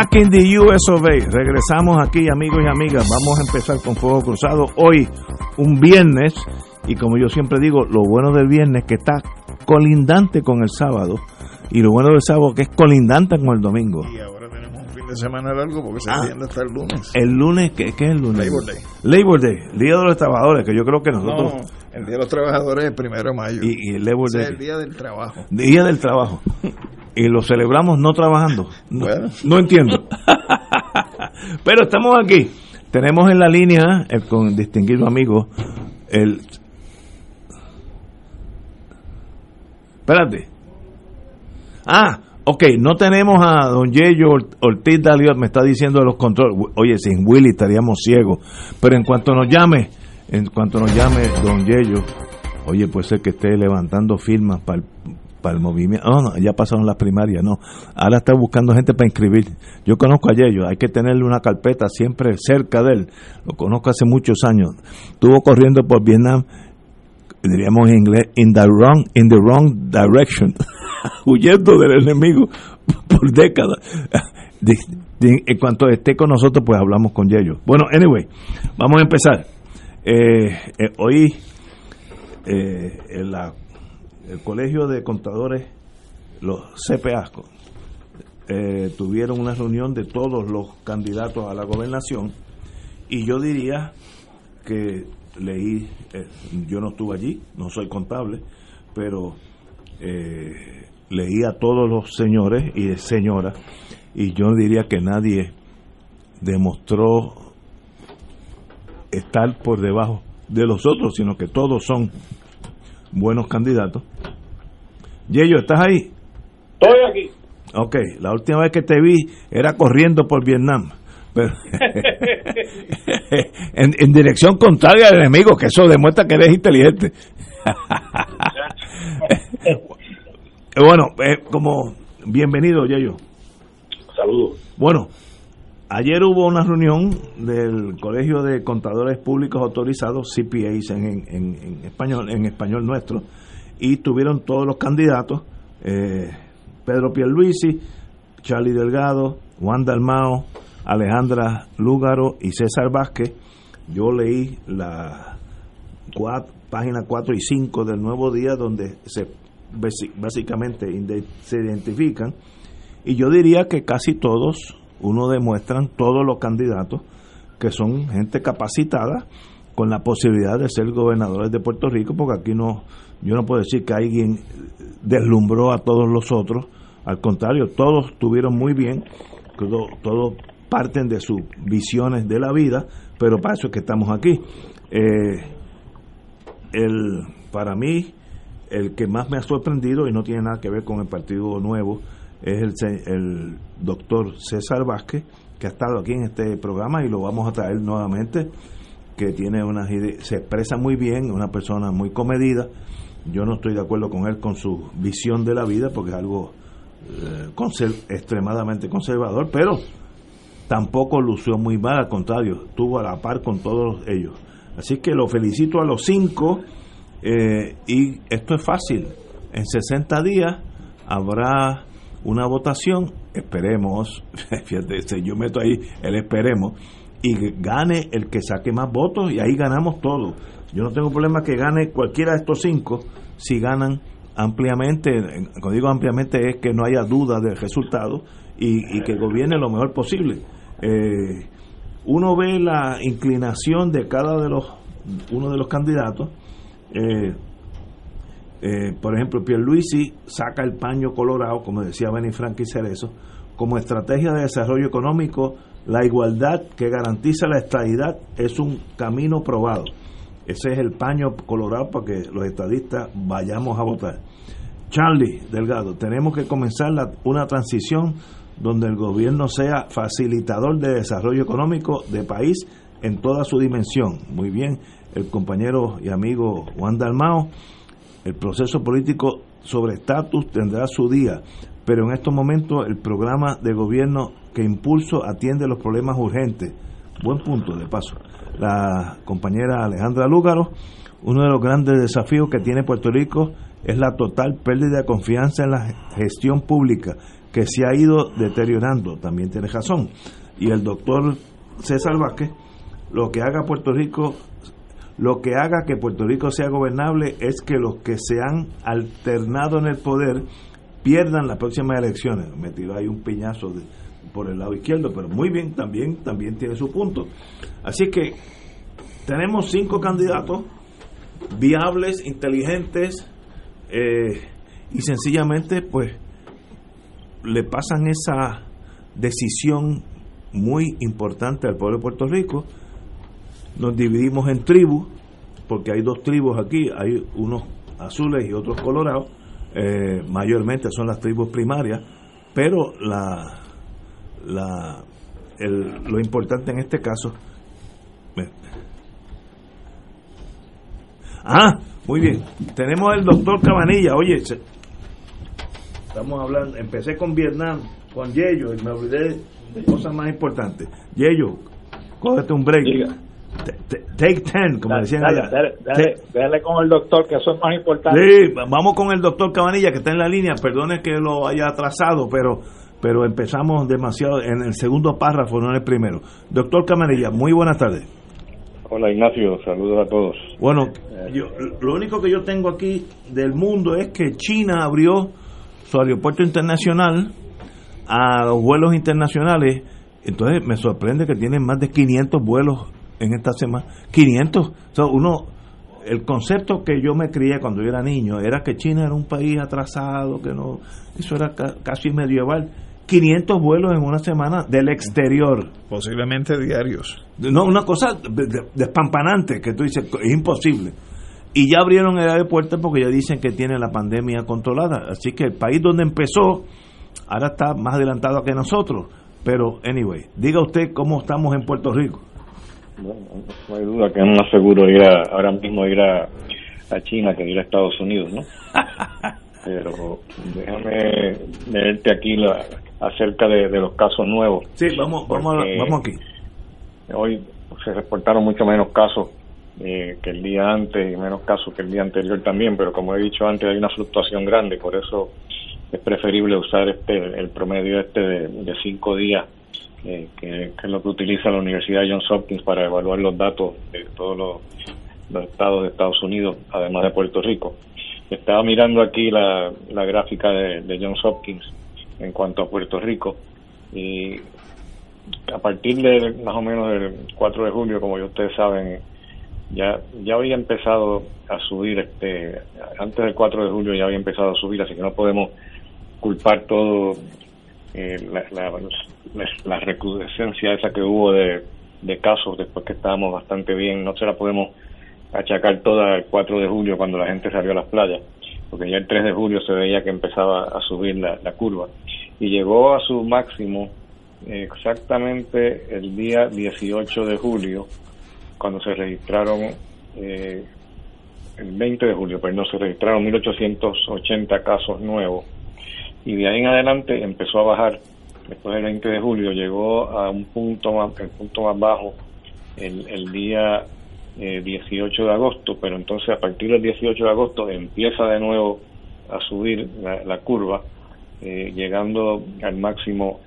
Back in the US of A. Regresamos aquí, amigos y amigas. Vamos a empezar con Fuego Cruzado. Hoy, un viernes, y como yo siempre digo, lo bueno del viernes que está colindante con el sábado, y lo bueno del sábado que es colindante con el domingo. De semana largo porque se Ah. hasta el lunes. El lunes, ¿qué, qué es el lunes? Labor Day. Labor Day, Día de los Trabajadores, que yo creo que nosotros... No, el Día de los Trabajadores es el primero de mayo. Y, y el Labor Day, es el Día del Trabajo. Día del Trabajo. Y lo celebramos no trabajando. No, Bueno. no entiendo. Pero estamos aquí. Tenemos en la línea, eh, con distinguido amigo, el... Espérate. Ah, ok, no tenemos a don Yello Ort- Ortiz Dalio, me está diciendo de los controles. Oye, sin Willy estaríamos ciegos. Pero en cuanto nos llame, en cuanto nos llame don Yello, oye, puede ser que esté levantando firmas para el, para el movimiento. No, no, ya pasaron las primarias, no. Ahora está buscando gente para inscribir. Yo conozco a Yello, hay que tenerle una carpeta siempre cerca de él. Lo conozco hace muchos años. Estuvo corriendo por Vietnam, diríamos en inglés, in the wrong, in the wrong direction. huyendo del enemigo por décadas. En cuanto esté con nosotros, pues hablamos con Yello. Bueno, anyway, vamos a empezar. Eh, eh, hoy, eh, en la- el Colegio de Contadores, los CPA, eh, tuvieron una reunión de todos los candidatos a la gobernación y yo diría que leí, eh, yo no estuve allí, no soy contable, pero eh, leí a todos los señores y señoras y yo diría que nadie demostró estar por debajo de los otros, sino que todos son buenos candidatos. Yello, ¿estás ahí? Estoy aquí. Ok, la última vez que te vi era corriendo por Vietnam. Pero en, en dirección contraria al enemigo, que eso demuestra que eres inteligente. bueno, eh, como bienvenido, Yayo. Saludos. Bueno, ayer hubo una reunión del Colegio de Contadores Públicos Autorizados, CPAs en, en- en- en español, en español nuestro, y tuvieron todos los candidatos, eh, Pedro Pierluisi, Charlie Delgado, Juan Dalmao, Alejandra Lúgaro y César Vázquez. Yo leí la cua- página 4 y 5 del Nuevo Día donde se básicamente se identifican y yo diría que casi todos, uno demuestran, todos los candidatos, que son gente capacitada con la posibilidad de ser gobernadores de Puerto Rico, porque aquí no, yo no puedo decir que alguien deslumbró a todos los otros, al contrario, todos estuvieron muy bien, todo- todos parten de sus visiones de la vida, pero para eso es que estamos aquí. Eh, el, para mí, el que más me ha sorprendido, y no tiene nada que ver con el Partido Nuevo, es el, el doctor César Vázquez, que ha estado aquí en este programa y lo vamos a traer nuevamente, que tiene unas ideas, se expresa muy bien, una persona muy comedida. Yo no estoy de acuerdo con él con su visión de la vida, porque es algo eh, extremadamente conservador, pero tampoco lució muy mal, al contrario, estuvo a la par con todos ellos. Así que lo felicito a los cinco eh, y esto es fácil. En 60 días habrá una votación, esperemos, fíjate, yo meto ahí el esperemos, y gane el que saque más votos y ahí ganamos todos. Yo no tengo problema que gane cualquiera de estos cinco si ganan ampliamente, cuando digo ampliamente es que no haya duda del resultado y, que gobierne lo mejor posible. Eh, uno ve la inclinación de cada de los uno de los candidatos. Eh, eh, por ejemplo, Pierluisi saca el paño colorado, como decía Benny Frank y Cerezo, como estrategia de desarrollo económico, la igualdad que garantiza la estabilidad es un camino probado. Ese es el paño colorado para que los estadistas vayamos a votar. Charlie Delgado, tenemos que comenzar una transición donde el gobierno sea facilitador de desarrollo económico de país en toda su dimensión. Muy bien, el compañero y amigo Juan Dalmao, el proceso político sobre estatus tendrá su día, pero en estos momentos el programa de gobierno que impulso atiende los problemas urgentes. Buen punto, de paso. La compañera Alejandra Lúgaro, uno de los grandes desafíos que tiene Puerto Rico es la total pérdida de confianza en la gestión pública que se ha ido deteriorando, también tiene razón. Y el doctor César Vázquez, lo que haga Puerto Rico, lo que haga que Puerto Rico sea gobernable es que los que se han alternado en el poder pierdan las próximas elecciones. Me tiró ahí un piñazo por el lado izquierdo, pero muy bien, también, también tiene su punto. Así que tenemos cinco candidatos viables, inteligentes, eh, y sencillamente pues le pasan esa decisión muy importante al pueblo de Puerto Rico. Nos dividimos en tribus, porque hay dos tribus aquí, hay unos azules y otros colorados, eh, mayormente son las tribus primarias, pero la, la, lo importante en este caso... Ah, muy bien. Tenemos el doctor Cabanilla. Oye, Estamos hablando, empecé con Vietnam, con Yello, y me olvidé de cosas más importantes. Yello, cógete un break. Take ten, como decían allá. Dale, con el doctor, que eso es más importante. Sí, vamos con el doctor Cabanilla, que está en la línea. Perdone que lo haya atrasado, pero pero empezamos demasiado en el segundo párrafo, no en el primero. Doctor Cabanilla, muy buenas tardes. Hola Ignacio, saludos a todos. Bueno, yo, lo único que yo tengo aquí del mundo es que China abrió su aeropuerto internacional a los vuelos internacionales. Entonces me sorprende que tienen más de 500 vuelos en esta semana. 500. uno, el concepto que yo me crié cuando yo era niño era que China era un país atrasado, que no, eso era casi medieval. 500 vuelos en una semana del exterior. Posiblemente diarios. No, una cosa despampanante que tú dices, es imposible. Y ya abrieron el aeropuerto porque ya dicen que tiene la pandemia controlada. Así que el país donde empezó ahora está más adelantado que nosotros. Pero, anyway, diga usted cómo estamos en Puerto Rico. Bueno, no hay duda que es más seguro ir ahora mismo ir a, China que ir a Estados Unidos, ¿no? Pero déjame leerte aquí la, acerca de, los casos nuevos. Sí, vamos, vamos, vamos aquí. Hoy se reportaron mucho menos casos eh, que el día antes y menos casos que el día anterior también, pero como he dicho antes hay una fluctuación grande, por eso es preferible usar este el promedio este de, cinco días, eh, que, es lo que utiliza la Universidad Johns Hopkins para evaluar los datos de todos los, estados de Estados Unidos, además de Puerto Rico. Estaba mirando aquí la, gráfica de, de Johns Hopkins en cuanto a Puerto Rico y a partir de más o menos del 4 de julio, como ya ustedes saben, ya ya había empezado a subir este antes del 4 de julio ya había empezado a subir así que no podemos culpar todo eh, la, la, recrudescencia esa que hubo de, casos después que estábamos bastante bien. No se la podemos achacar toda el 4 de julio cuando la gente salió a las playas porque ya el 3 de julio se veía que empezaba a subir la, curva. Y llegó a su máximo exactamente el día 18 de julio cuando se registraron eh, el 20 de julio, pero no se registraron 1.880 casos nuevos. Y de ahí en adelante empezó a bajar. Después del 20 de julio llegó a un punto más, el punto más bajo el, el día 18 eh, de agosto, pero entonces a partir del 18 de agosto empieza de nuevo a subir la, curva, eh, llegando al máximo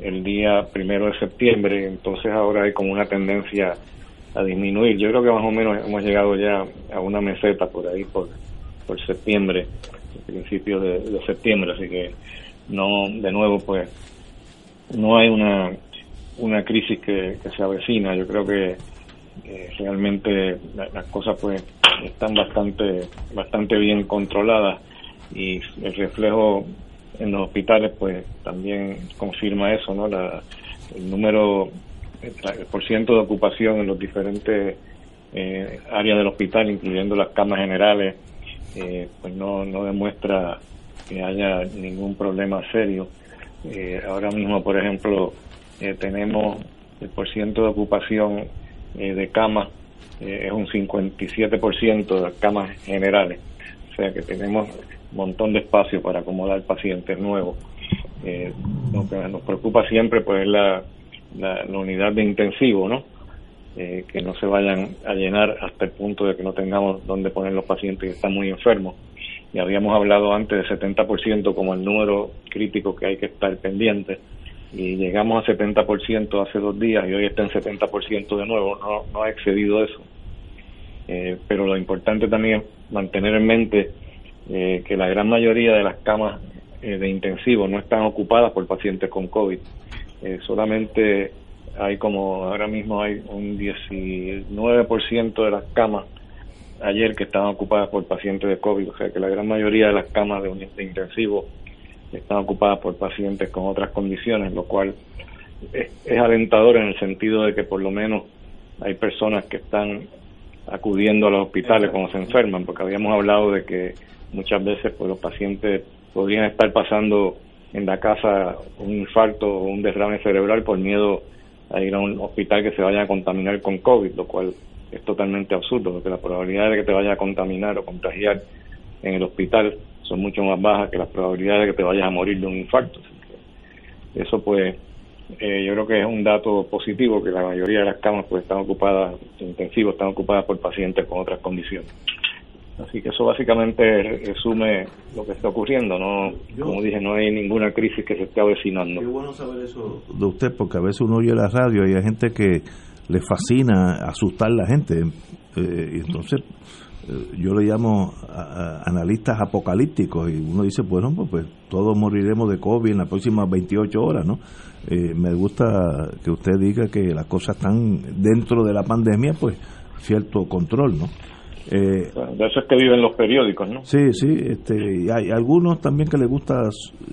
el día primero de septiembre, entonces ahora hay como una tendencia a disminuir. Yo creo que más o menos hemos llegado ya a una meseta por ahí, por, por septiembre, principio de, septiembre, así que no, de nuevo, pues no hay una, una crisis que, se avecina. Yo creo que eh, realmente las cosas pues están bastante bastante bien controladas y el reflejo en los hospitales pues también confirma eso, ¿no? La, el número, por ciento de ocupación en los diferentes eh, áreas del hospital, incluyendo las camas generales, eh, pues no, no demuestra que haya ningún problema serio. Eh, ahora mismo, por ejemplo, tenemos el porciento de ocupación de camas es un 57% de camas generales. O sea que tenemos un montón de espacio para acomodar pacientes nuevos. lo que nos preocupa siempre pues es la, la, unidad de intensivo, ¿no? que no se vayan a llenar hasta el punto de que no tengamos donde poner los pacientes que están muy enfermos y habíamos hablado antes de 70% como el número crítico que hay que estar pendiente y llegamos a 70% hace dos días y hoy está en 70% de nuevo, no, no ha excedido eso. Eh, pero lo importante también es mantener en mente eh, que la gran mayoría de las camas eh, de intensivo no están ocupadas por pacientes con COVID. Solamente hay como ahora mismo hay un 19% de las camas ayer que estaban ocupadas por pacientes de COVID, o sea que la gran mayoría de las camas de, de intensivo están ocupadas por pacientes con otras condiciones, lo cual es, alentador en el sentido de que por lo menos hay personas que están acudiendo a los hospitales cuando se enferman, porque habíamos hablado de que muchas veces pues, los pacientes podrían estar pasando en la casa un infarto o un derrame cerebral por miedo a ir a un hospital que se vaya a contaminar con COVID, lo cual es totalmente absurdo, porque la probabilidad de que te vayas a contaminar o contagiar en el hospital son mucho más bajas que las probabilidades de que te vayas a morir de un infarto. Eso pues eh, yo creo que es un dato positivo que la mayoría de las camas pues están ocupadas, intensivos están ocupadas por pacientes con otras condiciones. Así que eso básicamente resume lo que está ocurriendo. No, como dije, no hay ninguna crisis que se esté avecinando. Qué bueno saber eso de usted, porque a veces uno oye la radio y hay gente que le fascina asustar a la gente. Eh, y entonces eh, yo le llamo a, analistas apocalípticos y uno dice, bueno, pues, pues, todos moriremos de COVID en las próximas 28 horas, ¿no? Eh, me gusta que usted diga que las cosas están dentro de la pandemia, pues cierto control, ¿no? De eso es que viven los periódicos, ¿no? Sí, sí, este, y hay algunos también que les gusta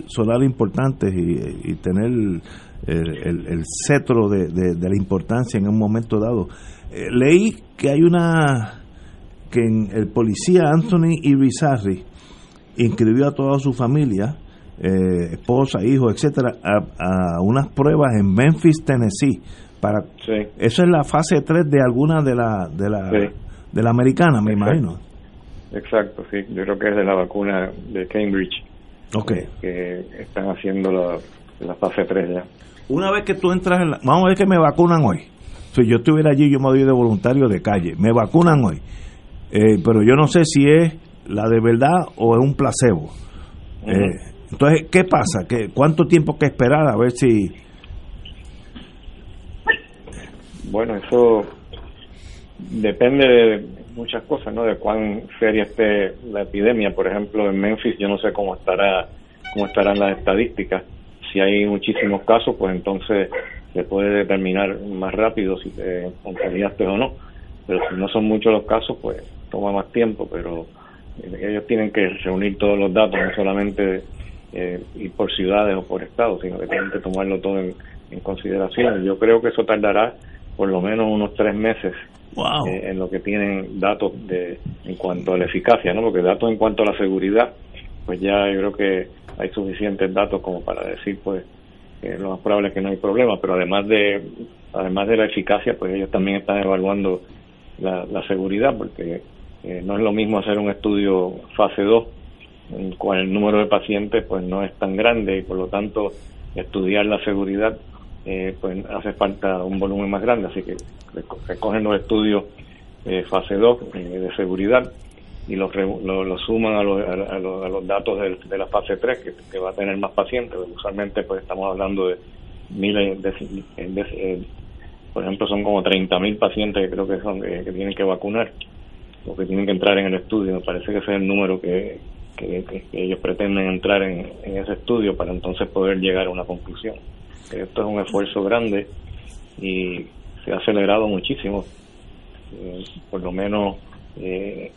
sonar importantes y, y tener el, cetro de, la importancia en un momento dado. Eh, leí que hay una que el policía Anthony Ibizarri inscribió a toda su familia, eh, esposa, hijos, etcétera, a, unas pruebas en Memphis, Tennessee. Para, Eso es la fase 3 de alguna de la de la, de la americana, me imagino. Exacto, sí. Yo creo que es de la vacuna de Cambridge. Okay. Que están haciendo la, la fase 3 ya una vez que tú entras en la, vamos a ver que me vacunan hoy. Si yo estuviera allí, yo me doy de voluntario de calle. Me vacunan hoy. Eh, pero yo no sé si es la de verdad o es un placebo. Eh, entonces, ¿qué pasa? ¿Qué, ¿Cuánto tiempo hay que esperar a ver si... Bueno, eso depende de muchas cosas, ¿no? De cuán seria esté la epidemia. Por ejemplo, en Memphis yo no sé cómo estará cómo estarán las estadísticas si hay muchísimos casos, pues entonces se puede determinar más rápido si te contagiaste o no. Pero si no son muchos los casos, pues toma más tiempo, pero eh, ellos tienen que reunir todos los datos, no solamente eh, ir por ciudades o por estados, sino que tienen que tomarlo todo en, consideración. Yo creo que eso tardará por lo menos unos tres meses eh, en lo que tienen datos de en cuanto a la eficacia, ¿no? Porque datos en cuanto a la seguridad, pues ya yo creo que hay suficientes datos como para decir pues que lo más probable es que no hay problema pero además de además de la eficacia pues ellos también están evaluando la, seguridad porque eh, no es lo mismo hacer un estudio fase 2 en cual el número de pacientes pues no es tan grande y por lo tanto estudiar la seguridad eh, pues hace falta un volumen más grande así que recogen los estudios eh, fase 2 de seguridad y los lo, suman a, los, a, los, datos de, la fase 3 que, va a tener más pacientes usualmente pues estamos hablando de miles de, de, por ejemplo, son como 30.000 pacientes que creo que son que, tienen que vacunar o que tienen que entrar en el estudio. Me parece que ese es el número que, ellos pretenden entrar en, ese estudio para entonces poder llegar a una conclusión. Esto es un esfuerzo grande y se ha acelerado muchísimo. Eh, por lo menos eh,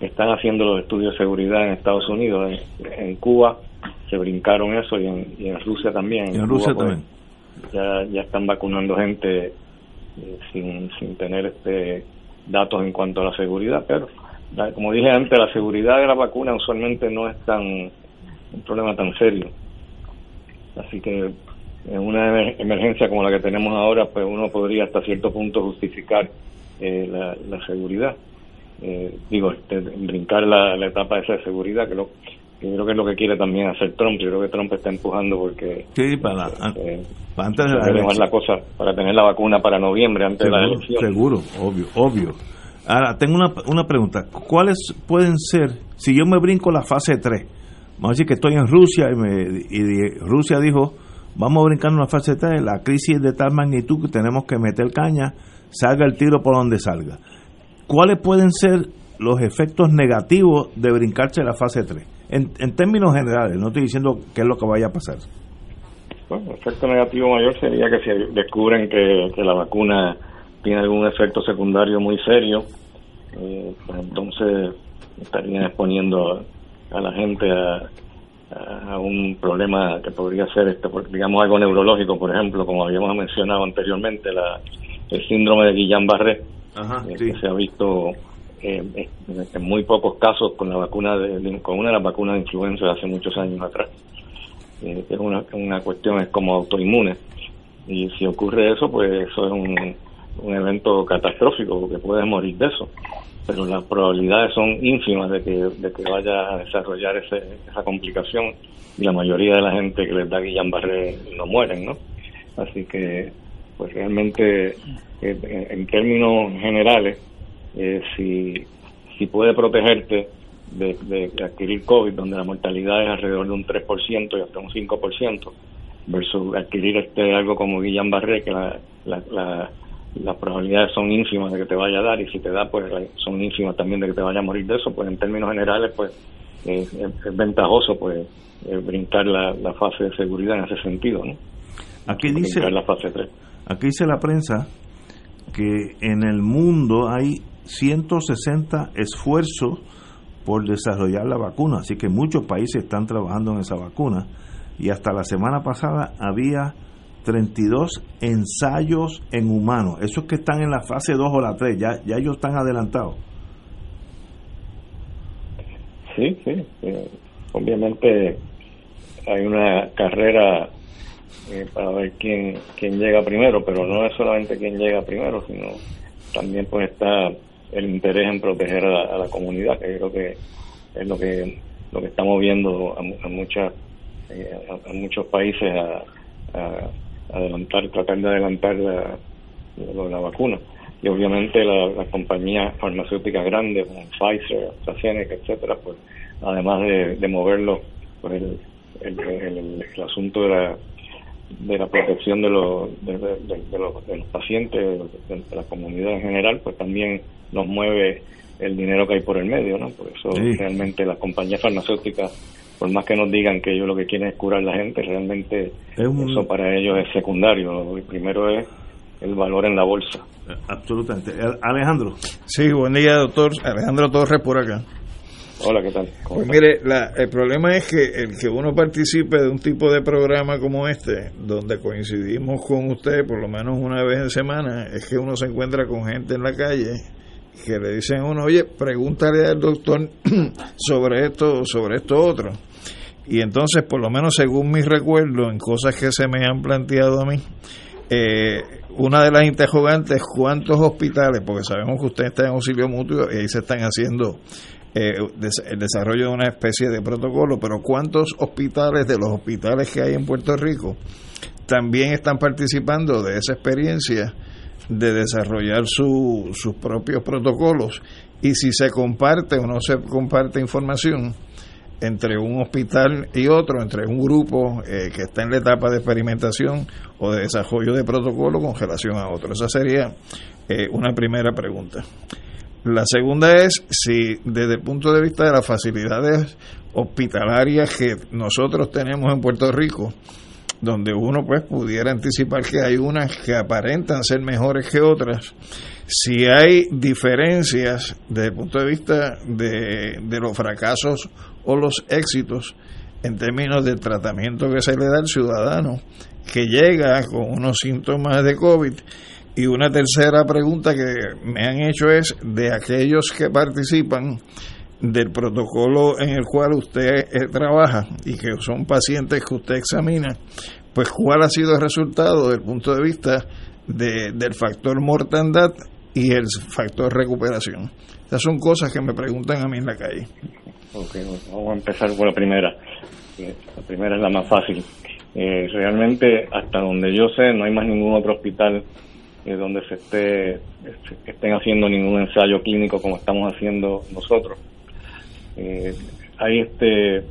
están haciendo los estudios de seguridad en Estados Unidos, en, Cuba se brincaron eso y en, Rusia también. En, Rusia pues, también. Ya, ya están vacunando gente eh, sin, sin tener este datos en cuanto a la seguridad, pero como dije antes, la seguridad de la vacuna usualmente no es tan un problema tan serio. Así que en una emergencia como la que tenemos ahora, pues uno podría hasta cierto punto justificar eh, la, seguridad. Eh, digo, este, brincar la, etapa esa de seguridad, que lo, yo creo que es lo que quiere también hacer Trump. Yo creo que Trump está empujando porque. Sí, para, eh, antes de la, cosa para tener la vacuna para noviembre, antes de la elección. Seguro, obvio, obvio. Ahora, tengo una, una pregunta. ¿Cuáles pueden ser, si yo me brinco la fase 3, vamos a decir que estoy en Rusia y, me, y Rusia dijo, vamos a brincar una fase 3, la crisis de tal magnitud que tenemos que meter caña, salga el tiro por donde salga. ¿Cuáles pueden ser los efectos negativos de brincarse la fase 3? En, en términos generales, no estoy diciendo qué es lo que vaya a pasar. Bueno, el efecto negativo mayor sería que si descubren que, la vacuna tiene algún efecto secundario muy serio, eh, pues entonces estarían exponiendo a la gente a, un problema que podría ser, este, digamos, algo neurológico, por ejemplo, como habíamos mencionado anteriormente, la, el síndrome de Guillain-Barré, eh, que se ha visto eh, en muy pocos casos con la vacuna de, con una de las vacunas de influenza de hace muchos años atrás. Eh, es una, una cuestión es como autoinmune. Y si ocurre eso pues eso es un, un evento catastrófico porque puedes morir de eso pero las probabilidades son ínfimas de que, de que vaya a desarrollar ese, esa complicación y la mayoría de la gente que les da Guillain-Barré no mueren, ¿no? Así que, pues realmente, eh, en términos generales, eh, si, si puede protegerte de, adquirir COVID, donde la mortalidad es alrededor de un 3% y hasta un 5%, versus adquirir este algo como Guillain-Barré, que la, la, las probabilidades son ínfimas de que te vaya a dar, y si te da, pues son ínfimas también de que te vaya a morir de eso, pues en términos generales, pues es, ventajoso, pues brincar la, la, fase de seguridad en ese sentido, ¿no? Aquí dice, la fase 3. aquí dice la prensa que en el mundo hay 160 esfuerzos por desarrollar la vacuna, así que muchos países están trabajando en esa vacuna y hasta la semana pasada había 32 ensayos en humanos, esos que están en la fase 2 o la 3, ya, ya ellos están adelantados. Sí, sí, obviamente hay una carrera eh, para ver quién, quién llega primero, pero no es solamente quién llega primero, sino también pues está el interés en proteger a la, comunidad, que creo que es lo que lo que estamos viendo a, muchas eh, a, muchos países a, adelantar, tratar de adelantar la, la, vacuna. Y obviamente las compañías farmacéuticas grandes como Pfizer, AstraZeneca, etcétera, pues además de, de moverlo, pues el, el, el, asunto de la de la protección de los de, los, de los pacientes de, la comunidad en general pues también nos mueve el dinero que hay por el medio, ¿no? Por eso realmente las compañías farmacéuticas, por más que nos digan que ellos lo que quieren es curar a la gente, realmente eso para ellos es secundario. Lo primero es el valor en la bolsa. Absolutamente. Alejandro. Sí, buen día, doctor. Alejandro Torres por acá. Hola, ¿qué tal? Pues mire, el problema es que el que uno participe de un tipo de programa como este, donde coincidimos con usted por lo menos una vez en semana, es que uno se encuentra con gente en la calle que le dicen a uno, oye, pregúntale al doctor sobre esto, sobre esto otro. Y entonces, por lo menos según mis recuerdos, en cosas que se me han planteado a mí, eh, una de las interrogantes, ¿cuántos hospitales? Porque sabemos que usted está en auxilio mutuo y ahí se están haciendo eh, el desarrollo de una especie de protocolo, pero ¿cuántos hospitales de los hospitales que hay en Puerto Rico también están participando de esa experiencia? De desarrollar su, sus propios protocolos y si se comparte o no se comparte información, entre un hospital y otro, entre un grupo eh, que está en la etapa de experimentación o de desarrollo de protocolo con relación a otro. Esa sería eh, una primera pregunta. La segunda es si desde el punto de vista de las facilidades hospitalarias que nosotros tenemos en Puerto Rico, donde uno pues pudiera anticipar que hay unas que aparentan ser mejores que otras, si hay diferencias desde el punto de vista de, de los fracasos o los éxitos en términos del tratamiento que se le da al ciudadano que llega con unos síntomas de COVID. Y una tercera pregunta que me han hecho es de aquellos que participan del protocolo en el cual usted eh, trabaja y que son pacientes que usted examina, pues cuál ha sido el resultado desde el punto de vista de, del factor mortandad y el factor recuperación. Esas son cosas que me preguntan a mí en la calle. Ok, vamos a empezar por la primera. Eh, la primera es la más fácil. Eh, realmente, hasta donde yo sé, no hay más ningún otro hospital eh, donde se esté estén haciendo ningún ensayo clínico como estamos haciendo nosotros. Hay este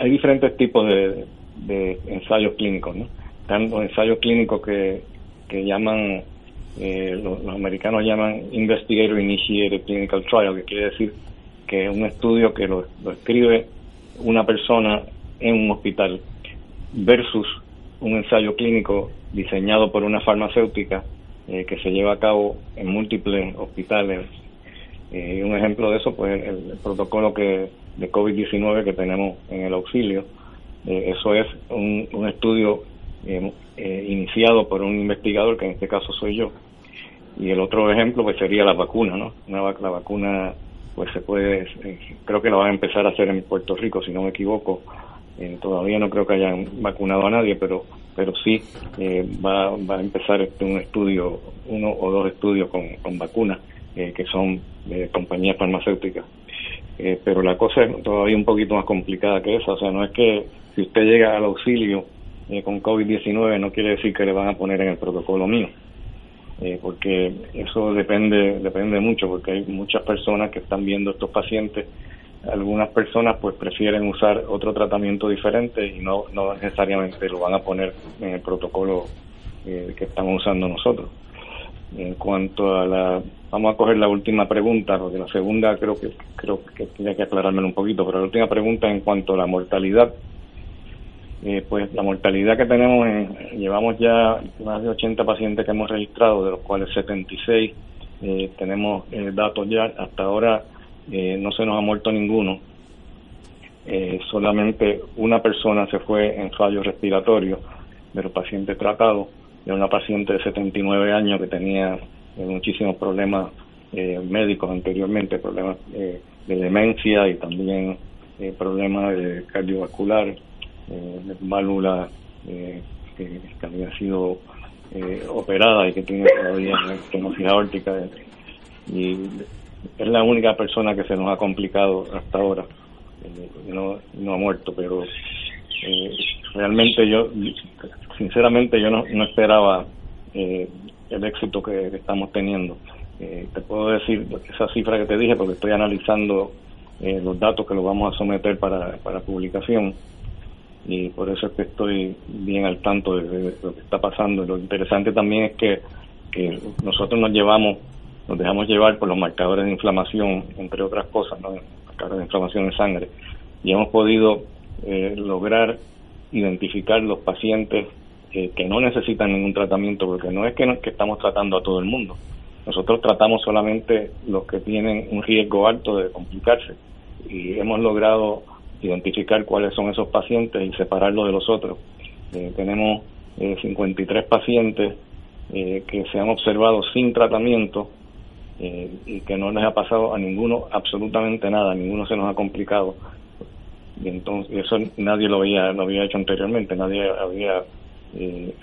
hay diferentes tipos de, ensayos clínicos, ¿no? Están los ensayos clínicos que, llaman los, americanos llaman Investigator Initiated Clinical Trial, que quiere decir que es un estudio que lo, escribe una persona en un hospital versus un ensayo clínico diseñado por una farmacéutica eh, que se lleva a cabo en múltiples hospitales. Eh, un ejemplo de eso, pues el, protocolo que de COVID-19 que tenemos en el auxilio. Eh, eso es un, un estudio iniciado por un investigador, que en este caso soy yo. Y el otro ejemplo pues sería la vacuna, ¿no? Una, la vacuna pues se puede, eh, creo que lo van a empezar a hacer en Puerto Rico, si no me equivoco. Eh, todavía no creo que hayan vacunado a nadie, pero pero sí eh, va, va a empezar este, un estudio, uno o dos estudios con, con vacunas, que son de compañías farmacéuticas. pero la cosa es todavía un poquito más complicada que esa, o sea, no es que si usted llega al auxilio con COVID-19 no quiere decir que le van a poner en el protocolo mío. Eh, porque eso depende depende mucho porque hay muchas personas que están viendo estos pacientes algunas personas pues prefieren usar otro tratamiento diferente y no no necesariamente lo van a poner en el protocolo eh, que estamos usando nosotros en cuanto a la vamos a coger la última pregunta porque la segunda creo que creo que tiene que aclarármelo un poquito pero la última pregunta en cuanto a la mortalidad eh, pues la mortalidad que tenemos, llevamos ya más de 80 pacientes que hemos registrado, de los cuales 76 eh, tenemos eh, datos ya. Hasta ahora no se nos ha muerto ninguno. solamente una persona se fue en fallo respiratorio de los pacientes tratados. Era una paciente de 79 años que tenía muchísimos problemas médicos anteriormente, problemas de demencia y también problemas de cardiovasculares eh, válvula eh, que, había sido eh, operada y que tiene todavía estenosis aórtica. Y es la única persona que se nos ha complicado hasta ahora. Eh, no, no ha muerto pero realmente yo sinceramente yo no, no esperaba el éxito que, estamos teniendo te puedo decir esa cifra que te dije porque estoy analizando los datos que los vamos a someter para, para publicación y por eso es que estoy bien al tanto de, lo que está pasando. Lo interesante también es que, que nosotros nos llevamos, nos dejamos llevar por los marcadores de inflamación, entre otras cosas, ¿no? marcadores de inflamación en sangre, y hemos podido eh, lograr identificar los pacientes eh, que no necesitan ningún tratamiento, porque no es que, que estamos tratando a todo el mundo. Nosotros tratamos solamente los que tienen un riesgo alto de complicarse y hemos logrado identificar cuáles son esos pacientes y separarlos de los otros. Eh, tenemos 53 eh, pacientes eh, que se han observado sin tratamiento y que no les ha pasado a ninguno absolutamente nada, ninguno se nos ha complicado. Y entonces eso nadie lo había, lo había hecho anteriormente, nadie había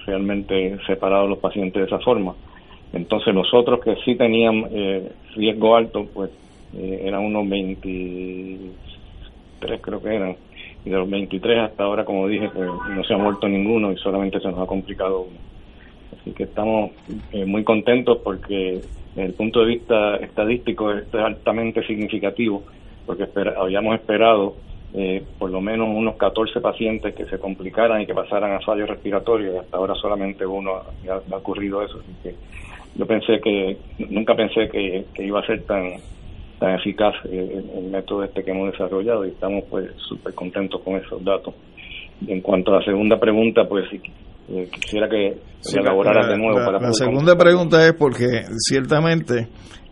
realmente separado a los pacientes de esa forma. Entonces los otros que sí tenían riesgo alto, pues eran unos 20 creo que eran, y de los 23 hasta ahora, como dije, pues no se ha muerto ninguno y solamente se nos ha complicado uno. Así que estamos eh, muy contentos porque desde el punto de vista estadístico esto es altamente significativo porque habíamos esperado eh, por lo menos unos 14 pacientes que se complicaran y que pasaran a fallo respiratorio y hasta ahora solamente uno ha, ocurrido eso. Así que yo pensé que, nunca pensé que, iba a ser tan tan eficaz el, el, método este que hemos desarrollado y estamos pues súper contentos con esos datos. Y en cuanto a la segunda pregunta, pues eh, quisiera que se elaborara de nuevo. La, para la segunda pregunta es porque ciertamente,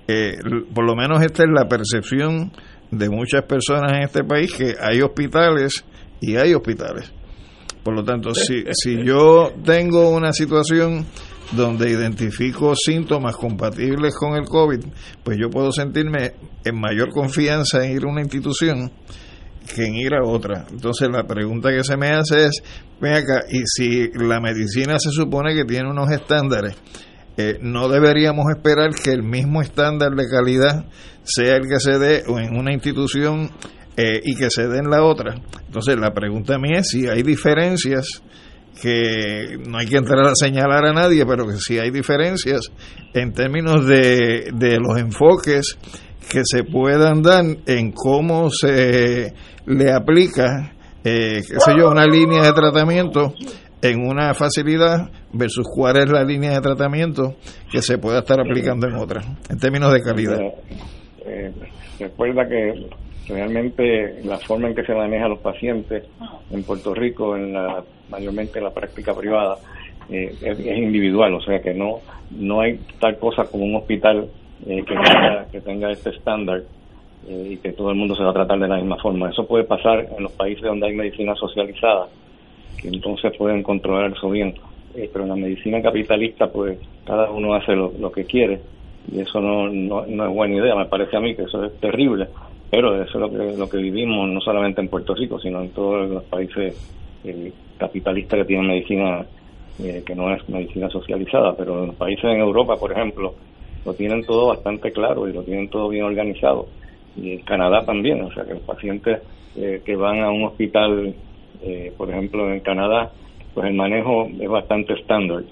eh, por lo menos esta es la percepción de muchas personas en este país, que hay hospitales y hay hospitales. Por lo tanto, si, si yo tengo una situación donde identifico síntomas compatibles con el COVID, pues yo puedo sentirme en mayor confianza en ir a una institución que en ir a otra. Entonces la pregunta que se me hace es, ven acá, y si la medicina se supone que tiene unos estándares, eh, no deberíamos esperar que el mismo estándar de calidad sea el que se dé en una institución eh, y que se dé en la otra. Entonces la pregunta mía es si hay diferencias que no hay que entrar a señalar a nadie, pero que si hay diferencias en términos de, de los enfoques que se puedan dar en cómo se le aplica, eh, qué sé yo, una línea de tratamiento en una facilidad versus cuál es la línea de tratamiento que se pueda estar aplicando en otra, en términos de calidad. Eh, recuerda que realmente la forma en que se maneja a los pacientes en Puerto Rico, en la, mayormente en la práctica privada, eh, es, individual, o sea que no no hay tal cosa como un hospital eh, que, tenga, que tenga este estándar eh, y que todo el mundo se va a tratar de la misma forma. Eso puede pasar en los países donde hay medicina socializada, que entonces pueden controlar eso bien. Pero en la medicina capitalista, pues cada uno hace lo, que quiere y eso no, no, es buena idea, me parece a mí que eso es terrible. Pero eso es lo que, lo que vivimos no solamente en Puerto Rico, sino en todos los países capitalistas que tienen medicina que no es medicina socializada. Pero en los países en Europa, por ejemplo, lo tienen todo bastante claro y lo tienen todo bien organizado. Y en Canadá también, o sea que los pacientes eh, que van a un hospital, eh, por ejemplo en Canadá, pues el manejo es bastante estándar.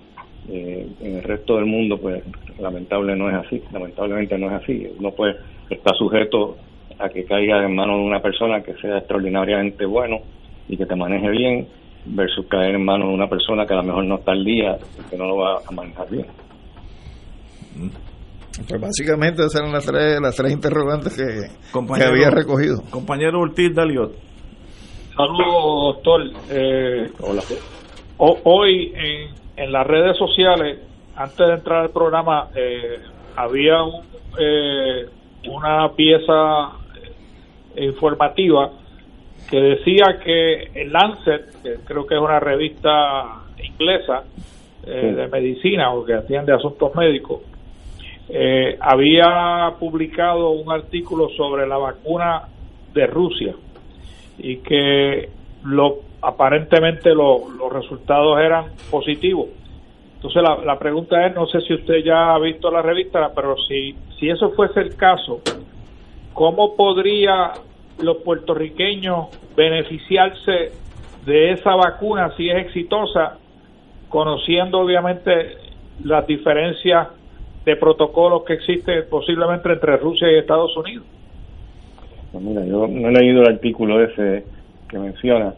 Eh, en el resto del mundo, pues lamentable no es así, lamentablemente no es así. Uno pues está sujeto a que caiga en manos de una persona que sea extraordinariamente bueno y que te maneje bien, versus caer en manos de una persona que a lo mejor no está al día y que no lo va a manejar bien. Mm. Pues básicamente esas eran las tres, las tres interrogantes que, había recogido. Compañero Ortiz Daliot. Saludos, doctor. Eh, Hola. hoy en, en, las redes sociales, antes de entrar al programa, eh, había un, eh, una pieza informativa que decía que el Lancet, que creo que es una revista inglesa de medicina o que atiende asuntos médicos, eh, había publicado un artículo sobre la vacuna de Rusia y que lo aparentemente los resultados eran positivos. Entonces la, pregunta es, no sé si usted ya ha visto la revista, pero si, si eso fuese el caso, ¿cómo podría los puertorriqueños beneficiarse de esa vacuna si es exitosa, conociendo obviamente las diferencias de protocolos que existen posiblemente entre Rusia y Estados Unidos. Pues mira, yo no he leído el artículo ese que menciona,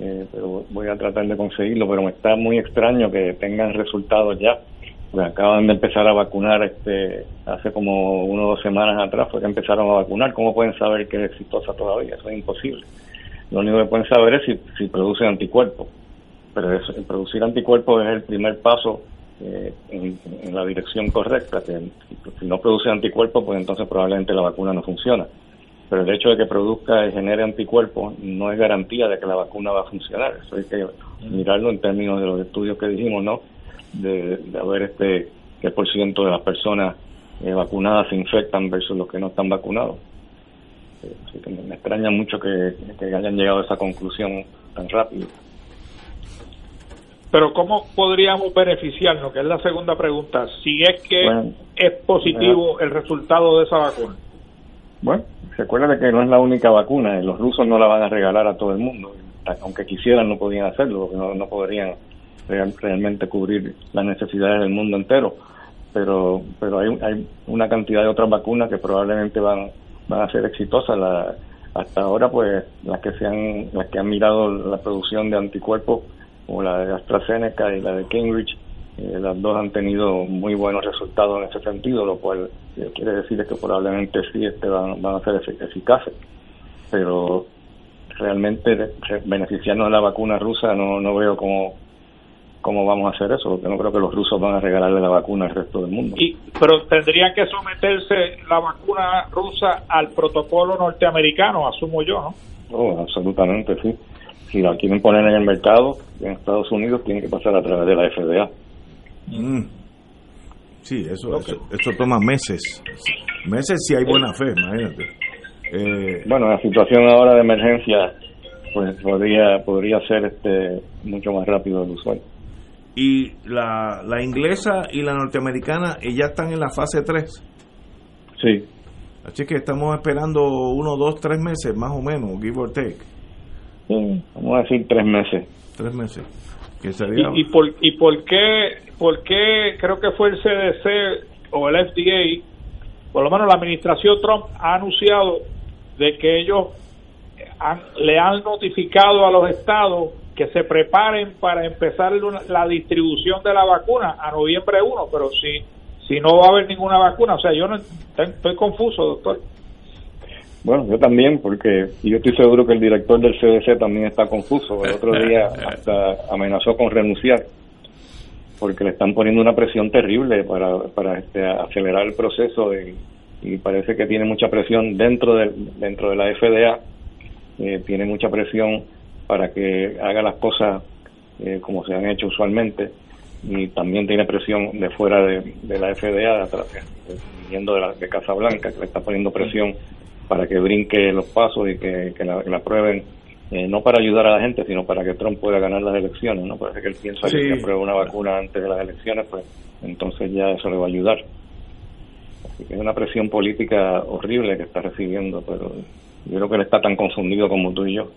eh, pero voy a tratar de conseguirlo, pero me está muy extraño que tengan resultados ya. Pues acaban de empezar a vacunar este hace como uno o dos semanas atrás fue que empezaron a vacunar. ¿Cómo pueden saber que es exitosa todavía? Eso es imposible. Lo único que pueden saber es si, si producen anticuerpos. Pero producir anticuerpos es el primer paso eh, en, la dirección correcta, que si no produce anticuerpos, pues entonces probablemente la vacuna no funciona. Pero el hecho de que produzca y genere anticuerpos no es garantía de que la vacuna va a funcionar. Eso hay que mirarlo en términos de los estudios que dijimos, ¿no? De, de ver este qué por ciento de las personas eh, vacunadas se infectan versus los que no están vacunados. Eh, así que me, extraña mucho que, que hayan llegado a esa conclusión tan rápido. Pero ¿cómo podríamos beneficiarnos? Que es la segunda pregunta. Si es que es positivo el resultado de esa vacuna. Bueno, se acuerda de que no es la única vacuna. Los rusos no la van a regalar a todo el mundo. Aunque quisieran, no podían hacerlo, porque no, no podrían realmente cubrir las necesidades del mundo entero. Pero, pero hay, hay una cantidad de otras vacunas que probablemente van, van a ser exitosas. La, hasta ahora pues las que se han las que han mirado la producción de anticuerpos como la de AstraZeneca y la de Cambridge eh, las dos han tenido muy buenos resultados en ese sentido lo cual eh, quiere decir que probablemente sí este van, van a ser eficaces pero realmente beneficiarnos de la vacuna rusa no no veo cómo cómo vamos a hacer eso, porque no creo que los rusos van a regalarle la vacuna al resto del mundo. Y, pero tendría que someterse la vacuna rusa al protocolo norteamericano, asumo yo, ¿no? Oh, absolutamente, sí. Si la quieren poner en el mercado en Estados Unidos, tiene que pasar a través de la FDA. Mm. Sí, eso, eso, toma meses. Meses si hay buena fe, imagínate. Eh, bueno, la situación ahora de emergencia pues podría podría ser este mucho más rápido del usuario y la, la inglesa y la norteamericana ya están en la fase 3. Sí. Así que estamos esperando uno, dos, tres meses más o menos, give or take. vamos a decir tres meses. Tres meses. ¿Y, por, ¿Y por qué, por qué creo que fue el CDC o el FDA, por lo menos la administración Trump ha anunciado de que ellos le han notificado a los estados que se preparen para empezar la distribución de la vacuna a noviembre 1, pero si, si no va a haber ninguna vacuna, o sea, yo no estoy confuso, doctor. Bueno, yo también, porque yo estoy seguro que el director del CDC también está confuso. El otro día hasta amenazó con renunciar, porque le están poniendo una presión terrible para, este, acelerar el proceso y parece que tiene mucha presión dentro de, dentro de la FDA, eh, tiene mucha presión para que haga las cosas eh, como se han hecho usualmente y también tiene presión de fuera de, la FDA, viniendo de, la, de Casablanca, que le está poniendo presión para que brinque los pasos y que, la, aprueben, eh, no para ayudar a la gente, sino para que Trump pueda ganar las elecciones. no Parece que él piensa que si aprueba una vacuna antes de las elecciones, pues entonces ya eso le va a ayudar. Así que es una presión política horrible que está recibiendo, pero yo creo que él está tan confundido como tú y yo.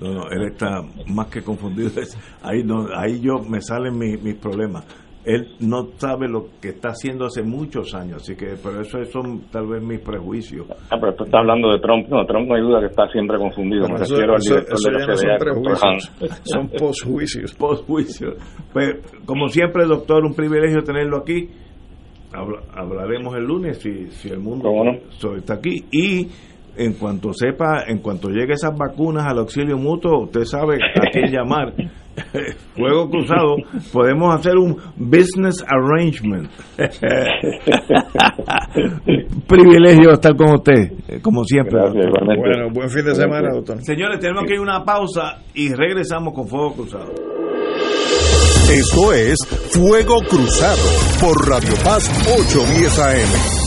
No, no, él está más que confundido. Ahí, no, ahí yo me salen mis, problemas. Él no sabe lo que está haciendo hace muchos años, así que pero eso son tal vez mis prejuicios. Ah, pero tú estás hablando de Trump. No, Trump no hay duda que está siempre confundido. me refiero al director de la son Son posjuicios. Posjuicios. Pues, como siempre, doctor, un privilegio tenerlo aquí. hablaremos el lunes si, si el mundo está aquí. Y en cuanto sepa, en cuanto llegue esas vacunas al auxilio mutuo, usted sabe a quién llamar. Fuego cruzado, podemos hacer un business arrangement. Privilegio estar con usted, como siempre. bueno, buen fin de semana, doctor. Señores, tenemos que ir a una pausa y regresamos con Fuego Cruzado. Esto es Fuego Cruzado por Radio Paz 810 AM.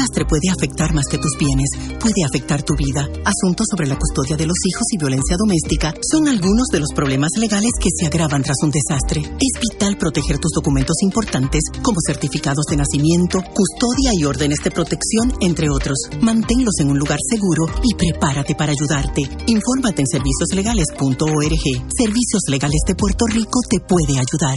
Desastre puede afectar más que tus bienes, puede afectar tu vida. Asuntos sobre la custodia de los hijos y violencia doméstica son algunos de los problemas legales que se agravan tras un desastre. Es vital proteger tus documentos importantes como certificados de nacimiento, custodia y órdenes de protección, entre otros. Manténlos en un lugar seguro y prepárate para ayudarte. Infórmate en servicioslegales.org. Servicios Legales de Puerto Rico te puede ayudar.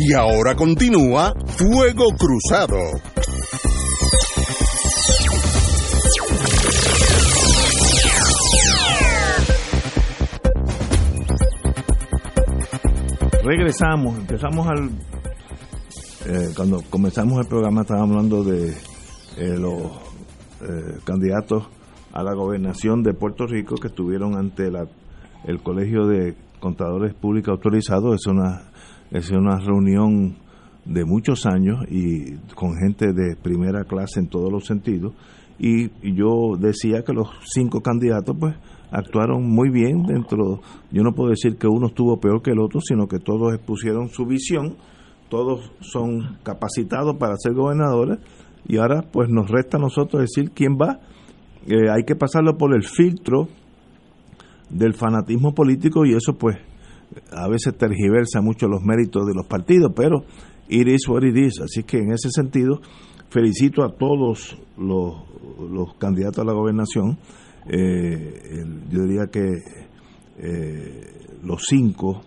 Y ahora continúa Fuego Cruzado. Regresamos, empezamos al... eh, cuando comenzamos el programa estábamos hablando de eh, los eh, candidatos a la gobernación de Puerto Rico que estuvieron ante la, el Colegio de Contadores Públicos Autorizados. Es una, es una reunión de muchos años y con gente de primera clase en todos los sentidos. Y, yo decía que los cinco candidatos, pues, actuaron muy bien dentro. Yo no puedo decir que uno estuvo peor que el otro, sino que todos expusieron su visión. Todos son capacitados para ser gobernadores. Y ahora, pues, nos resta a nosotros decir quién va. Eh, hay que pasarlo por el filtro del fanatismo político y eso, pues, a veces tergiversa mucho los méritos de los partidos, pero it is what it is. Así que en ese sentido, felicito a todos los, los candidatos a la gobernación. Eh, yo diría que eh, los cinco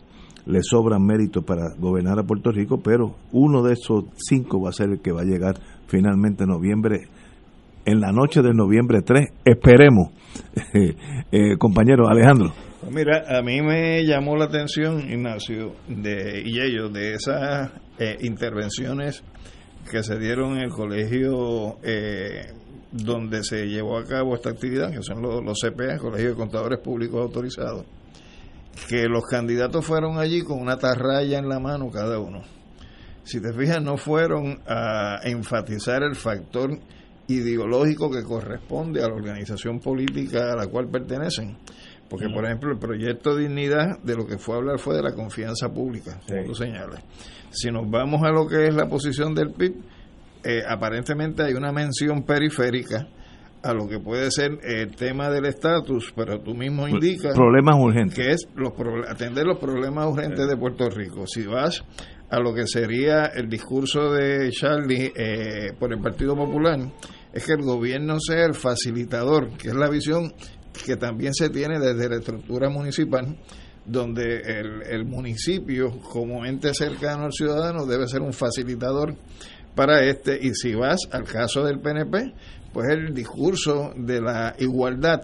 le sobran méritos para gobernar a Puerto Rico, pero uno de esos cinco va a ser el que va a llegar finalmente en noviembre, en la noche de noviembre 3, esperemos. Eh, compañero Alejandro. Mira, a mí me llamó la atención, Ignacio, de, y ellos, de esas eh, intervenciones que se dieron en el colegio eh, donde se llevó a cabo esta actividad, que son los, los CPA, Colegio de Contadores Públicos Autorizados, que los candidatos fueron allí con una tarraya en la mano cada uno. Si te fijas, no fueron a enfatizar el factor ideológico que corresponde a la organización política a la cual pertenecen. Porque, por ejemplo, el proyecto Dignidad de lo que fue a hablar fue de la confianza pública, como tú señalas. Si nos vamos a lo que es la posición del PIB, eh, aparentemente hay una mención periférica a lo que puede ser el tema del estatus, pero tú mismo indicas Problemas urgentes. que es los atender los problemas urgentes de Puerto Rico. Si vas a lo que sería el discurso de Charlie eh, por el Partido Popular, es que el gobierno sea el facilitador, que es la visión que también se tiene desde la estructura municipal, donde el, el municipio, como ente cercano al ciudadano, debe ser un facilitador para este. Y si vas al caso del PNP, pues el discurso de la igualdad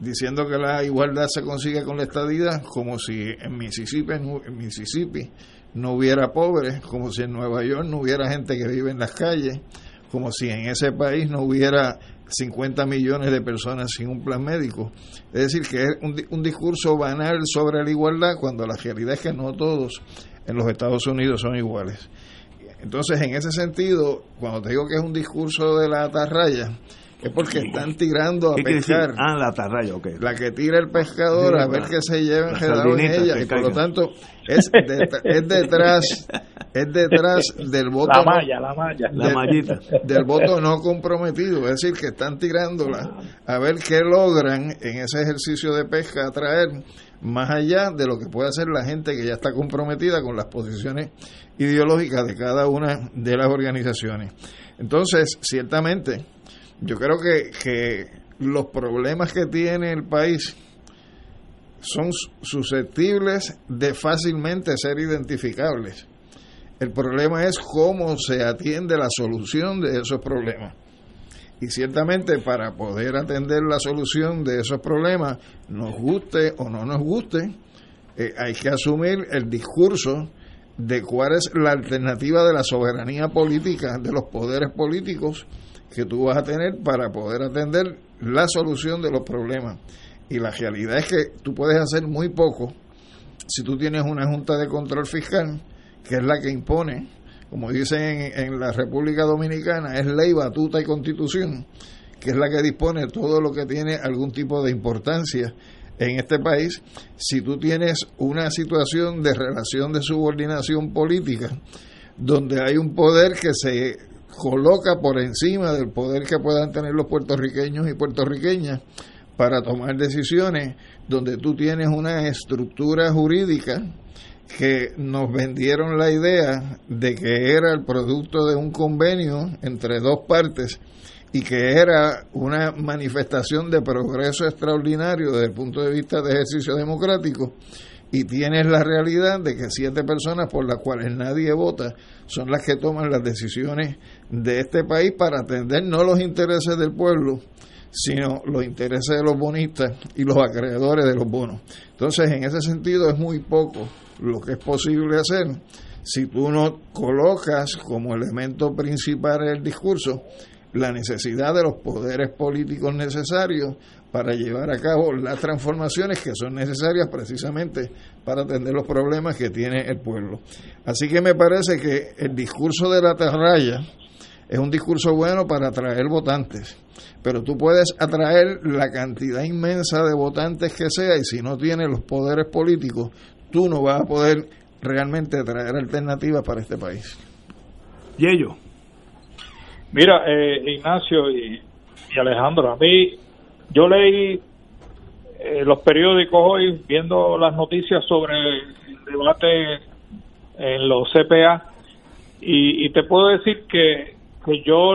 diciendo que la igualdad se consigue con la estadidad, como si en Mississippi, en Mississippi no hubiera pobres, como si en Nueva York no hubiera gente que vive en las calles, como si en ese país no hubiera 50 millones de personas sin un plan médico. Es decir, que es un, un discurso banal sobre la igualdad cuando la realidad es que no todos en los Estados Unidos son iguales. Entonces, en ese sentido, cuando te digo que es un discurso de la atarraya, es porque están tirando a pescar. Ah, la atarraya, ok. La que tira el pescador a ver qué se lleva en ella. Y por lo tanto, es, es detrás es detrás del voto la malla, la malla, la mallita del voto no comprometido, es decir, que están tirándola a ver qué logran en ese ejercicio de pesca atraer más allá de lo que puede hacer la gente que ya está comprometida con las posiciones ideológicas de cada una de las organizaciones. Entonces, ciertamente, yo creo que, que los problemas que tiene el país son susceptibles de fácilmente ser identificables. El problema es cómo se atiende la solución de esos problemas. Y ciertamente para poder atender la solución de esos problemas, nos guste o no nos guste, eh, hay que asumir el discurso de cuál es la alternativa de la soberanía política, de los poderes políticos que tú vas a tener para poder atender la solución de los problemas. Y la realidad es que tú puedes hacer muy poco si tú tienes una Junta de Control Fiscal, que es la que impone, como dicen en, la República Dominicana, es ley, batuta y constitución, que es la que dispone todo lo que tiene algún tipo de importancia en este país, si tú tienes una situación de relación de subordinación política, donde hay un poder que se coloca por encima del poder que puedan tener los puertorriqueños y puertorriqueñas para tomar decisiones, donde tú tienes una estructura jurídica que nos vendieron la idea de que era el producto de un convenio entre dos partes y que era una manifestación de progreso extraordinario desde el punto de vista de ejercicio democrático y tienes la realidad de que siete personas por las cuales nadie vota son las que toman las decisiones de este país para atender no los intereses del pueblo, sino los intereses de los bonistas y los acreedores de los bonos. Entonces, en ese sentido es muy poco lo que es posible hacer si tú no colocas como elemento principal del discurso la necesidad de los poderes políticos necesarios para llevar a cabo las transformaciones que son necesarias precisamente para atender los problemas que tiene el pueblo. Así que me parece que el discurso de la terraya es un discurso bueno para atraer votantes, pero tú puedes atraer la cantidad inmensa de votantes que sea y si no tienes los poderes políticos, tú no vas a poder realmente traer alternativas para este país. Y ello. Mira, eh, Ignacio y, Alejandro, a mí, yo leí eh, los periódicos hoy viendo las noticias sobre el debate en los CPA y, te puedo decir que, que yo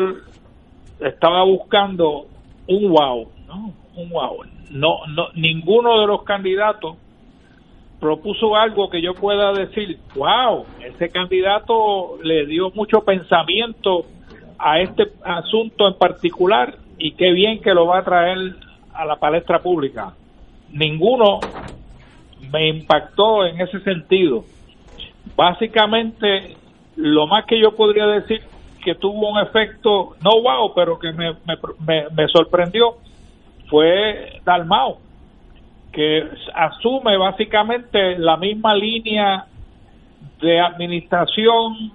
estaba buscando un wow, ¿no? Un wow. No, no, ninguno de los candidatos propuso algo que yo pueda decir, wow, ese candidato le dio mucho pensamiento a este asunto en particular y qué bien que lo va a traer a la palestra pública. Ninguno me impactó en ese sentido. Básicamente, lo más que yo podría decir que tuvo un efecto, no wow, pero que me, me, me sorprendió, fue Dalmao, que asume básicamente la misma línea de administración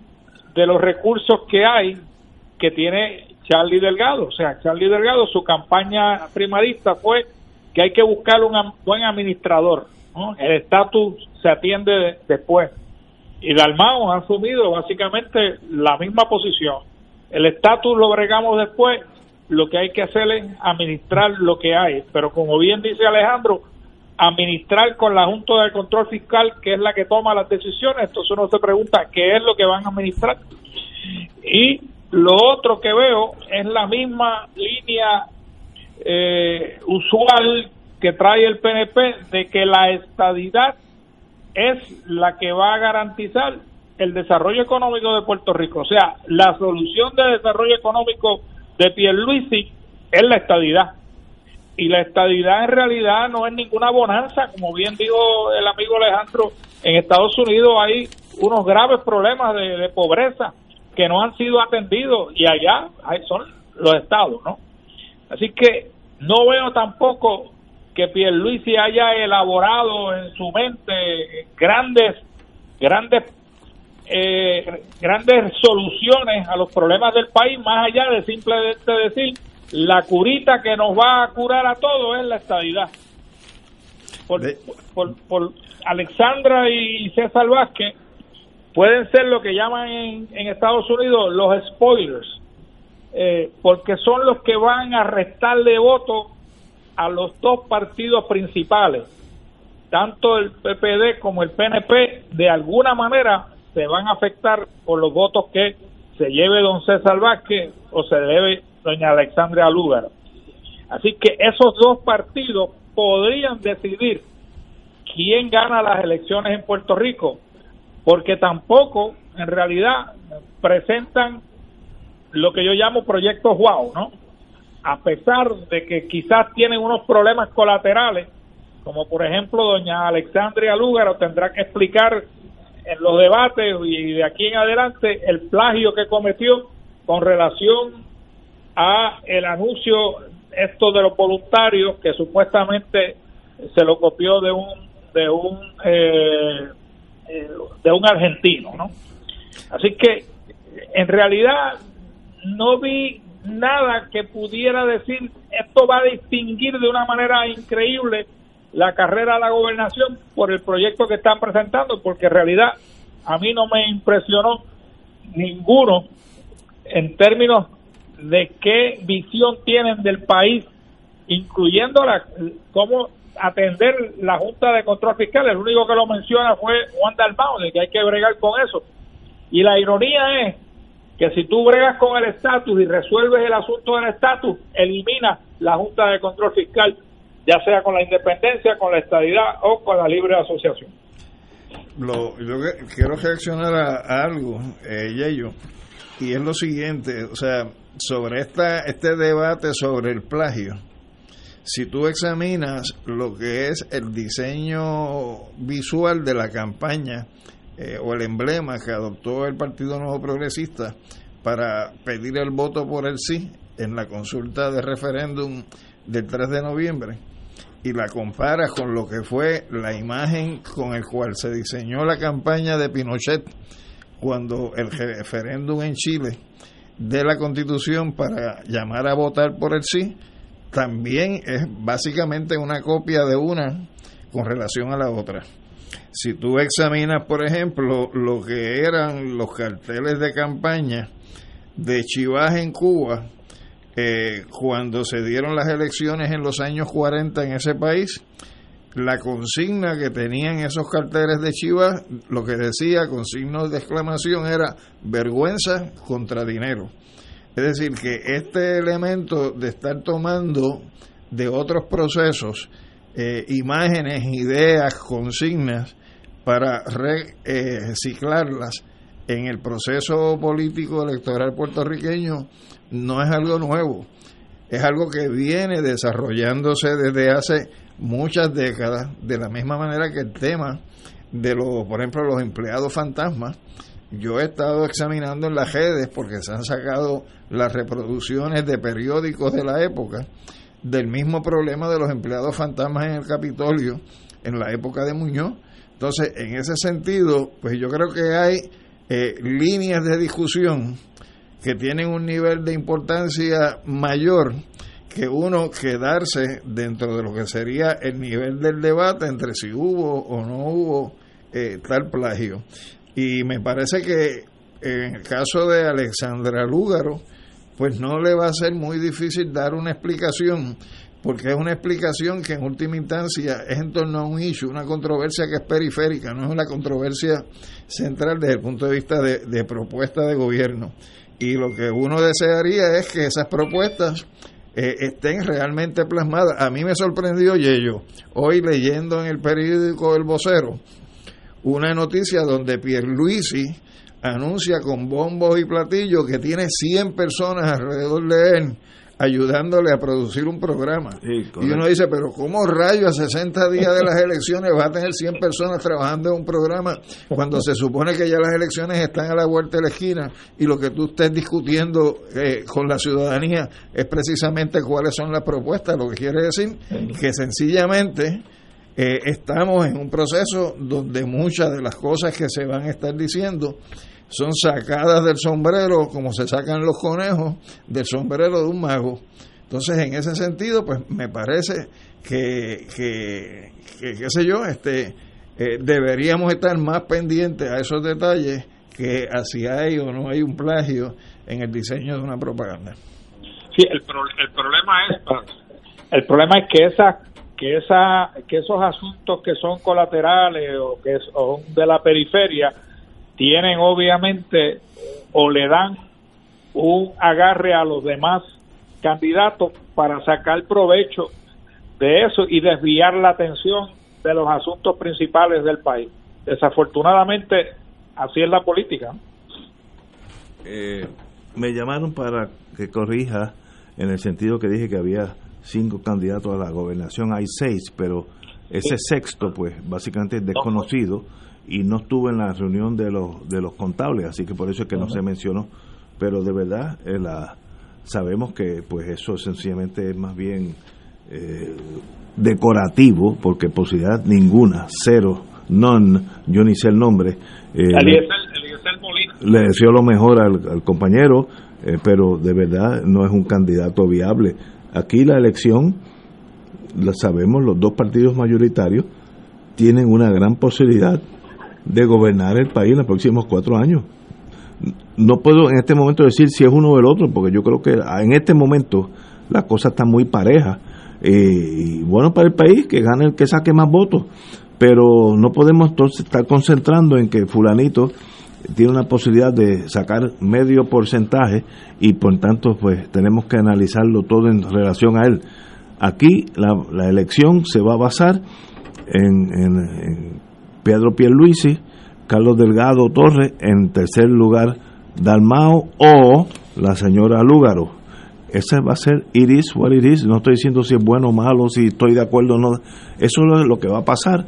de los recursos que hay que tiene Charlie Delgado. O sea, Charlie Delgado, su campaña primarista fue que hay que buscar un buen administrador. El estatus se atiende después. Y Dalmao ha asumido básicamente la misma posición. El estatus lo bregamos después, lo que hay que hacer es administrar lo que hay. Pero como bien dice Alejandro, administrar con la Junta de Control Fiscal, que es la que toma las decisiones, entonces uno se pregunta qué es lo que van a administrar. Y lo otro que veo es la misma línea eh, usual que trae el PNP de que la estadidad es la que va a garantizar el desarrollo económico de Puerto Rico. O sea, la solución de desarrollo económico de Pierluisi es la estadidad. Y la estadidad en realidad no es ninguna bonanza, como bien dijo el amigo Alejandro, en Estados Unidos hay unos graves problemas de pobreza que no han sido atendidos y allá son los estados, ¿no? Así que no veo tampoco que Pierluisi haya elaborado en su mente grandes grandes eh, grandes soluciones a los problemas del país más allá de simplemente decir la curita que nos va a curar a todos es la estadidad. Por, por, por Alexandra y César Vázquez pueden ser lo que llaman en, en Estados Unidos los spoilers, eh, porque son los que van a restarle voto a los dos partidos principales, tanto el PPD como el PNP, de alguna manera se van a afectar por los votos que se lleve don César Vázquez o se debe doña Alexandra Lugar. Así que esos dos partidos podrían decidir quién gana las elecciones en Puerto Rico, porque tampoco en realidad presentan lo que yo llamo proyectos wow, ¿no? A pesar de que quizás tienen unos problemas colaterales, como por ejemplo doña Alexandria Lúgaro tendrá que explicar en los debates y de aquí en adelante el plagio que cometió con relación a el anuncio esto de los voluntarios que supuestamente se lo copió de un de un eh, de un argentino no así que en realidad no vi nada que pudiera decir esto va a distinguir de una manera increíble la carrera a la gobernación por el proyecto que están presentando, porque en realidad a mí no me impresionó ninguno en términos de qué visión tienen del país, incluyendo la, cómo atender la Junta de Control Fiscal. El único que lo menciona fue Juan Dalmau, de que hay que bregar con eso. Y la ironía es que si tú bregas con el estatus y resuelves el asunto del estatus, elimina la Junta de Control Fiscal ya sea con la independencia, con la estabilidad o con la libre asociación. Lo, yo quiero reaccionar a, algo, eh, Yeyo, y es lo siguiente, o sea, sobre esta, este debate sobre el plagio, si tú examinas lo que es el diseño visual de la campaña eh, o el emblema que adoptó el Partido Nuevo Progresista para pedir el voto por el sí en la consulta de referéndum del 3 de noviembre, y la comparas con lo que fue la imagen con el cual se diseñó la campaña de Pinochet cuando el referéndum en Chile de la constitución para llamar a votar por el sí, también es básicamente una copia de una con relación a la otra. Si tú examinas, por ejemplo, lo que eran los carteles de campaña de Chivas en Cuba, eh, cuando se dieron las elecciones en los años 40 en ese país, la consigna que tenían esos carteles de Chivas, lo que decía con signos de exclamación era vergüenza contra dinero. Es decir, que este elemento de estar tomando de otros procesos eh, imágenes, ideas, consignas para reciclarlas en el proceso político electoral puertorriqueño, no es algo nuevo, es algo que viene desarrollándose desde hace muchas décadas, de la misma manera que el tema de los, por ejemplo, los empleados fantasmas. Yo he estado examinando en las redes porque se han sacado las reproducciones de periódicos de la época del mismo problema de los empleados fantasmas en el Capitolio en la época de Muñoz. Entonces, en ese sentido, pues yo creo que hay eh, líneas de discusión que tienen un nivel de importancia mayor que uno quedarse dentro de lo que sería el nivel del debate entre si hubo o no hubo eh, tal plagio. Y me parece que en el caso de Alexandra Lúgaro, pues no le va a ser muy difícil dar una explicación, porque es una explicación que en última instancia es en torno a un issue, una controversia que es periférica, no es una controversia central desde el punto de vista de, de propuesta de gobierno. Y lo que uno desearía es que esas propuestas eh, estén realmente plasmadas. A mí me sorprendió, Yello, hoy leyendo en el periódico El Vocero, una noticia donde Pierluisi anuncia con bombos y platillos que tiene 100 personas alrededor de él ayudándole a producir un programa. y uno dice, pero ¿cómo rayo a 60 días de las elecciones va a tener 100 personas trabajando en un programa cuando se supone que ya las elecciones están a la vuelta de la esquina y lo que tú estés discutiendo eh, con la ciudadanía es precisamente cuáles son las propuestas? Lo que quiere decir que sencillamente... Eh, estamos en un proceso donde muchas de las cosas que se van a estar diciendo son sacadas del sombrero, como se sacan los conejos, del sombrero de un mago. Entonces, en ese sentido, pues me parece que, que, qué sé yo, este, eh, deberíamos estar más pendientes a esos detalles que si hay o no hay un plagio en el diseño de una propaganda. Sí, el, el problema es el problema es que esa que esa que esos asuntos que son colaterales o que son de la periferia tienen obviamente o le dan un agarre a los demás candidatos para sacar provecho de eso y desviar la atención de los asuntos principales del país. Desafortunadamente, así es la política. Eh, me llamaron para que corrija en el sentido que dije que había cinco candidatos a la gobernación, hay seis, pero ese sexto, pues básicamente es desconocido y no estuvo en la reunión de los de los contables, así que por eso es que no se mencionó. Pero de verdad, eh, la, sabemos que pues eso sencillamente es más bien eh, decorativo, porque posibilidad ninguna, cero, non, yo ni sé el nombre. Eh, le deseo lo mejor al, compañero, eh, pero de verdad no es un candidato viable. Aquí la elección, la sabemos, los dos partidos mayoritarios tienen una gran posibilidad de gobernar el país en los próximos cuatro años. No puedo en este momento decir si es uno o el otro, porque yo creo que en este momento la cosa está muy pareja. Eh, y bueno para el país, que gane el que saque más votos. Pero no podemos estar concentrando en que fulanito tiene una posibilidad de sacar medio porcentaje y por tanto pues tenemos que analizarlo todo en relación a él. Aquí la, elección se va a basar en, en, Pedro Pierluisi, Carlos Delgado Torres, en tercer lugar Dalmao o la señora Lúgaro. Ese va a ser iris what it No estoy diciendo si es bueno o malo, si estoy de acuerdo o no. Eso es lo que va a pasar.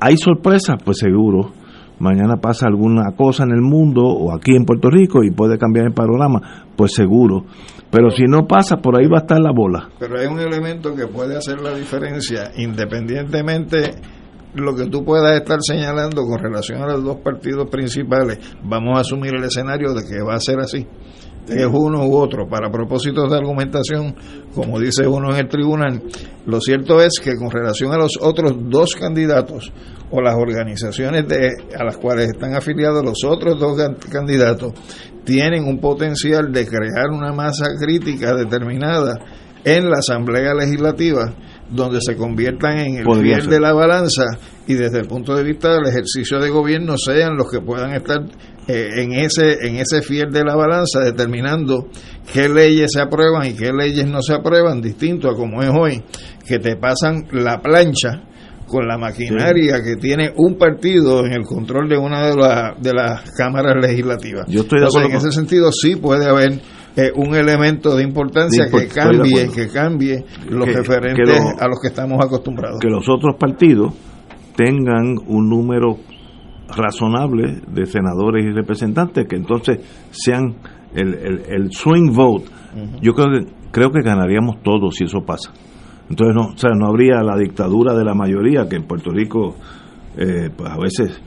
¿Hay sorpresas? Pues seguro mañana pasa alguna cosa en el mundo o aquí en Puerto Rico y puede cambiar el panorama, pues seguro. Pero si no pasa, por ahí va a estar la bola. Pero hay un elemento que puede hacer la diferencia, independientemente lo que tú puedas estar señalando con relación a los dos partidos principales, vamos a asumir el escenario de que va a ser así es uno u otro. Para propósitos de argumentación, como dice uno en el tribunal, lo cierto es que con relación a los otros dos candidatos o las organizaciones de, a las cuales están afiliados los otros dos candidatos, tienen un potencial de crear una masa crítica determinada en la Asamblea Legislativa donde se conviertan en el fiel de la balanza y desde el punto de vista del ejercicio de gobierno sean los que puedan estar eh, en ese en ese fiel de la balanza determinando qué leyes se aprueban y qué leyes no se aprueban distinto a como es hoy que te pasan la plancha con la maquinaria que tiene un partido en el control de una de, las de las cámaras legislativas. Yo estoy de en ese sentido sí puede haber eh, un elemento de importancia que cambie que cambie los referentes a los que estamos acostumbrados. Que los otros partidos tengan un número razonable de senadores y representantes que entonces sean el, el, swing vote. Yo creo que, creo que ganaríamos todos si eso pasa. Entonces no, o sea, no habría la dictadura de la mayoría que en Puerto Rico, eh, pues a veces,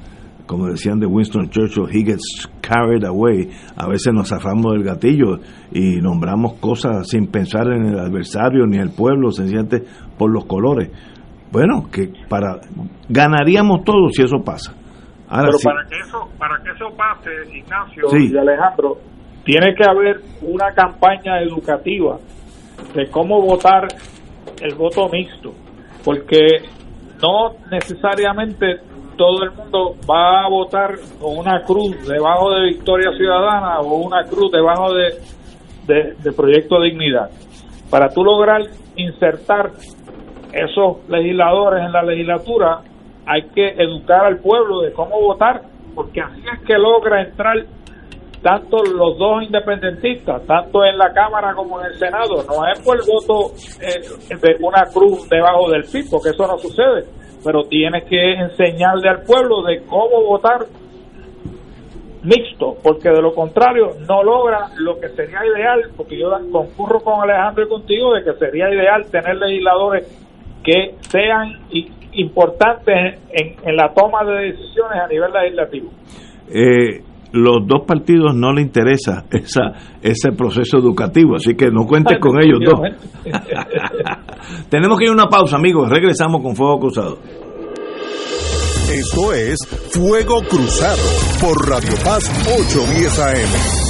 como decían de Winston Churchill, he gets carried away. A veces nos zafamos del gatillo y nombramos cosas sin pensar en el adversario ni el pueblo, sencillamente por los colores. Bueno, que para ganaríamos todos si eso pasa. Pero para que eso para que eso pase, Ignacio y Alejandro, tiene que haber una campaña educativa de cómo votar el voto mixto, porque no necesariamente todo el mundo va a votar con una cruz debajo de Victoria Ciudadana o una cruz debajo de, de, de Proyecto Dignidad. Para tú lograr insertar esos legisladores en la legislatura, hay que educar al pueblo de cómo votar, porque así es que logra entrar tanto los dos independentistas, tanto en la Cámara como en el Senado. No es por el voto eh, de una cruz debajo del PIB, porque eso no sucede, pero tiene que enseñarle al pueblo de cómo votar mixto, porque de lo contrario no logra lo que sería ideal, porque yo concurro con Alejandro y contigo de que sería ideal tener legisladores que sean importantes en, la toma de decisiones a nivel legislativo. Eh, los dos partidos no le interesa esa, ese proceso educativo, así que no cuentes con ellos dos. Tenemos que ir a una pausa, amigos. Regresamos con Fuego Cruzado. Esto es Fuego Cruzado por Radio Paz 810 AM.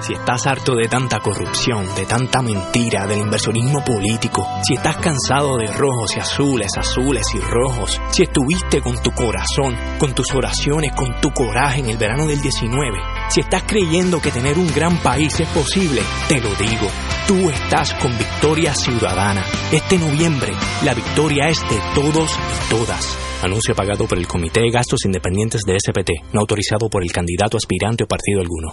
Si estás harto de tanta corrupción, de tanta mentira, del inversionismo político, si estás cansado de rojos y azules, azules y rojos, si estuviste con tu corazón, con tus oraciones, con tu coraje en el verano del 19, si estás creyendo que tener un gran país es posible, te lo digo, tú estás con Victoria Ciudadana. Este noviembre, la victoria es de todos y todas. Anuncio pagado por el Comité de Gastos Independientes de SPT, no autorizado por el candidato aspirante o partido alguno.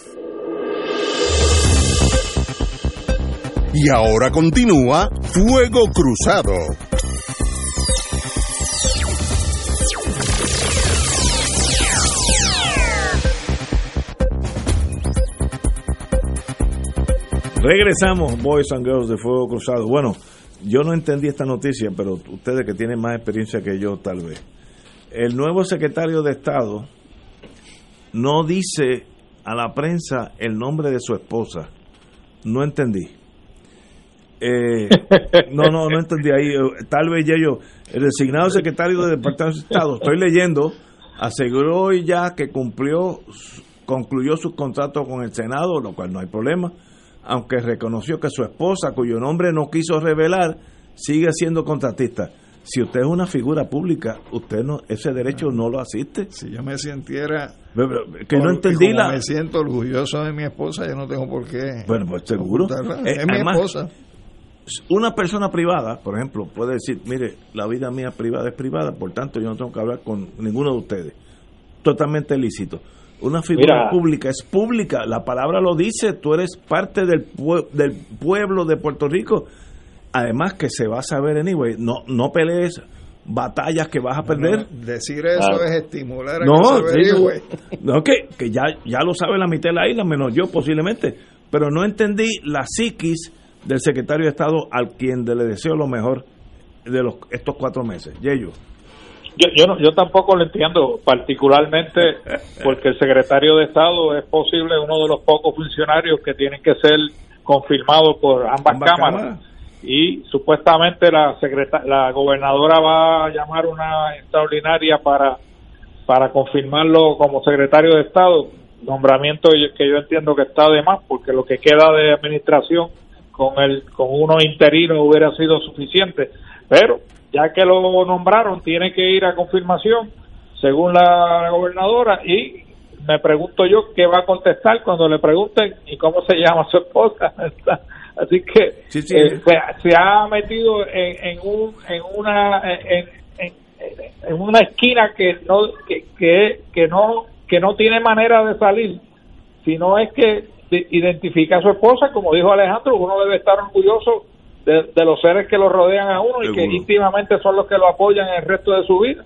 Y ahora continúa Fuego Cruzado. Regresamos, Boys and Girls de Fuego Cruzado. Bueno, yo no entendí esta noticia, pero ustedes que tienen más experiencia que yo, tal vez. El nuevo secretario de Estado no dice a la prensa el nombre de su esposa. No entendí. Eh, no, no, no entendí ahí. Tal vez ya yo, el designado secretario del Departamento de Estado, estoy leyendo, aseguró ya que cumplió, concluyó su contrato con el Senado, lo cual no hay problema, aunque reconoció que su esposa, cuyo nombre no quiso revelar, sigue siendo contratista. Si usted es una figura pública, usted no ese derecho no lo asiste. Si yo me sintiera que no entendí la me siento orgulloso de mi esposa, yo no tengo por qué. Bueno, pues seguro. Eh, es mi además, esposa. Una persona privada, por ejemplo, puede decir, mire, la vida mía privada es privada, por tanto yo no tengo que hablar con ninguno de ustedes. Totalmente lícito. Una figura Mira. pública es pública, la palabra lo dice, tú eres parte del, pue- del pueblo de Puerto Rico. Además que se va a saber anyway, no, no pelees batallas que vas a perder. No, decir eso Claro. es estimular a No, que se averigüe. no que, que ya, ya lo sabe la mitad de la isla, menos yo posiblemente. Pero no entendí la psiquis del secretario de Estado al quien le deseo lo mejor de los estos cuatro meses. Yeyo. Yo, yo, no- yo tampoco lo entiendo, particularmente porque el secretario de Estado es posible uno de los pocos funcionarios que tienen que ser confirmados por ambas, Ambas cámaras. cámaras. Y supuestamente la secreta- la gobernadora va a llamar una extraordinaria para, para confirmarlo como secretario de Estado, nombramiento que yo entiendo que está de más, porque lo que queda de administración con el con uno interino hubiera sido suficiente, pero ya que lo nombraron tiene que ir a confirmación según la gobernadora y me pregunto yo qué va a contestar cuando le pregunten y cómo se llama su esposa así que Sí, sí. eh, se, se ha metido en, en un en una en, en- en una esquina que no que, que, que no que no tiene manera de salir, sino es que identifica a su esposa, como dijo Alejandro, uno debe estar orgulloso de, los seres que lo rodean a uno y que íntimamente son los que lo apoyan en el resto de su vida.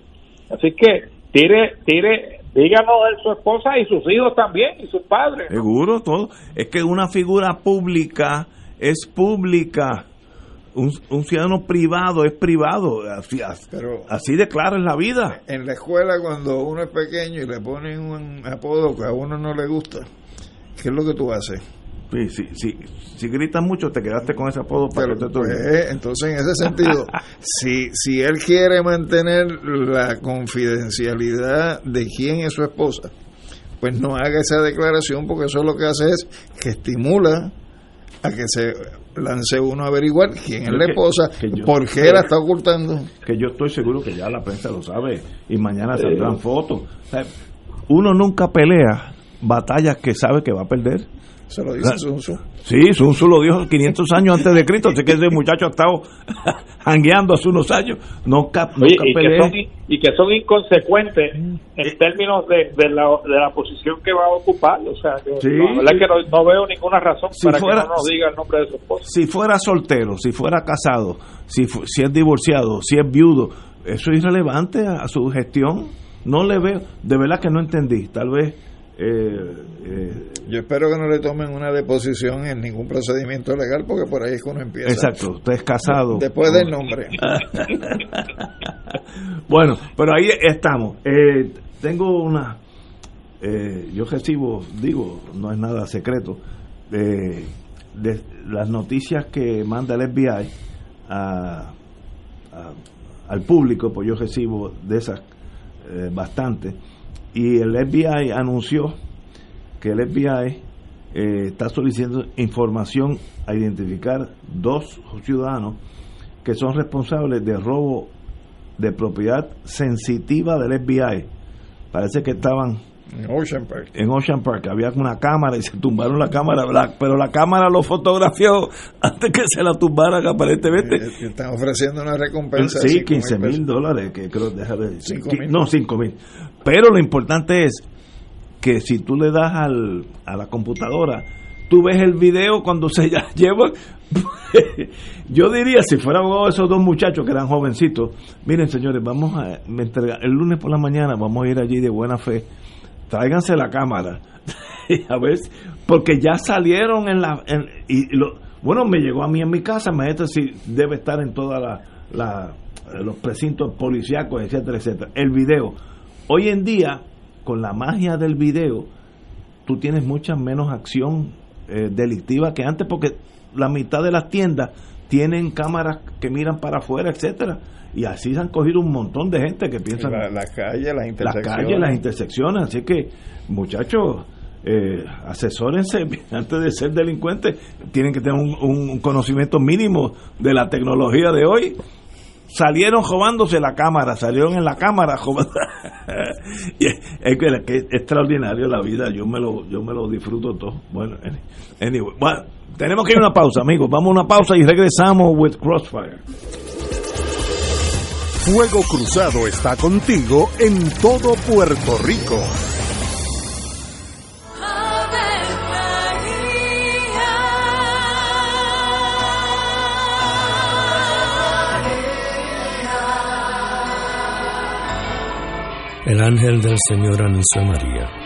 Así que tire, tire, díganos de su esposa y sus hijos también y sus padres. Seguro, todo. Es que una figura pública es pública. Un, ciudadano privado es privado, así, Pero así de claro en la vida. En la escuela cuando uno es pequeño y le ponen un apodo que a uno no le gusta, ¿qué es lo que tú haces? Sí, sí, sí. Si gritas mucho, te quedaste con ese apodo para Pero, pues, Entonces, en ese sentido, si, si él quiere mantener la confidencialidad de quién es su esposa, pues no haga esa declaración porque eso lo que hace es que estimula a que se lance uno a averiguar quién es la esposa, por qué la está ocultando. Que yo estoy seguro que ya la prensa lo sabe y mañana saldrán fotos. uno nunca pelea batallas que sabe que va a perder. Se lo dice Sun Tzu. Sí, Sun Tzu lo dijo 500 años antes de Cristo, así que ese muchacho ha estado jangueando hace unos años. No y, que son, y, que son, inconsecuentes en eh. términos de, de, la, de la posición que va a ocupar. O sea, que, la verdad que no, veo ninguna razón para que no nos diga el nombre de su esposa. Si fuera soltero, si fuera casado, si, si es divorciado, si es viudo, eso es irrelevante a su gestión. No le veo, de verdad que no entendí. Tal vez eh, eh, Yo espero que no le tomen una deposición en ningún procedimiento legal porque por ahí es que uno empieza. Exacto, usted es casado. Después del nombre. bueno, pero ahí estamos. Eh, tengo una... yo recibo, digo, no es nada secreto, de las noticias que manda el FBI al público, pues yo recibo de esas bastante y el FBI anunció que el FBI eh, está solicitando información a identificar dos ciudadanos que son responsables de robo de propiedad sensitiva del FBI. Parece que estaban en Ocean Park. En Ocean Park había una cámara y se tumbaron la cámara, pero la cámara lo fotografió antes que se la tumbaran aparentemente. Eh, están ofreciendo una recompensa. Sí, 15 mil dólares, que creo, déjame No, 5 mil. Pero lo importante es que si tú le das al, a la computadora, tú ves el video cuando se lleva yo diría si fueran esos dos muchachos que eran jovencitos miren señores vamos a el lunes por la mañana vamos a ir allí de buena fe tráiganse la cámara. a ver, porque ya salieron en la... y lo, bueno, me llegó a mí en mi casa, maestro, si debe estar en todos la, los precintos policíacos, etcétera, etcétera. El video. Hoy en día, con la magia del video, tú tienes mucha menos acción eh, delictiva que antes, porque la mitad de las tiendas tienen cámaras que miran para afuera, etcétera. Y así se han cogido un montón de gente que piensan la, la calle las intersecciones la calle las intersecciones. Así que muchachos eh, asesórense antes de ser delincuentes tienen que tener un, conocimiento mínimo de la tecnología de hoy. Salieron robándose la cámara, salieron en la cámara y es, que, es, extraordinario la vida, yo me lo yo me lo disfruto todo. Bueno, anyway, bueno, tenemos que ir a una pausa, amigos. Vamos a una pausa y regresamos with Crossfire. Fuego Cruzado está contigo en todo Puerto Rico. El ángel del Señor anunció a María.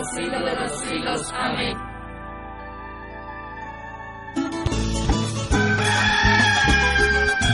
los siglos de los siglos. Amén.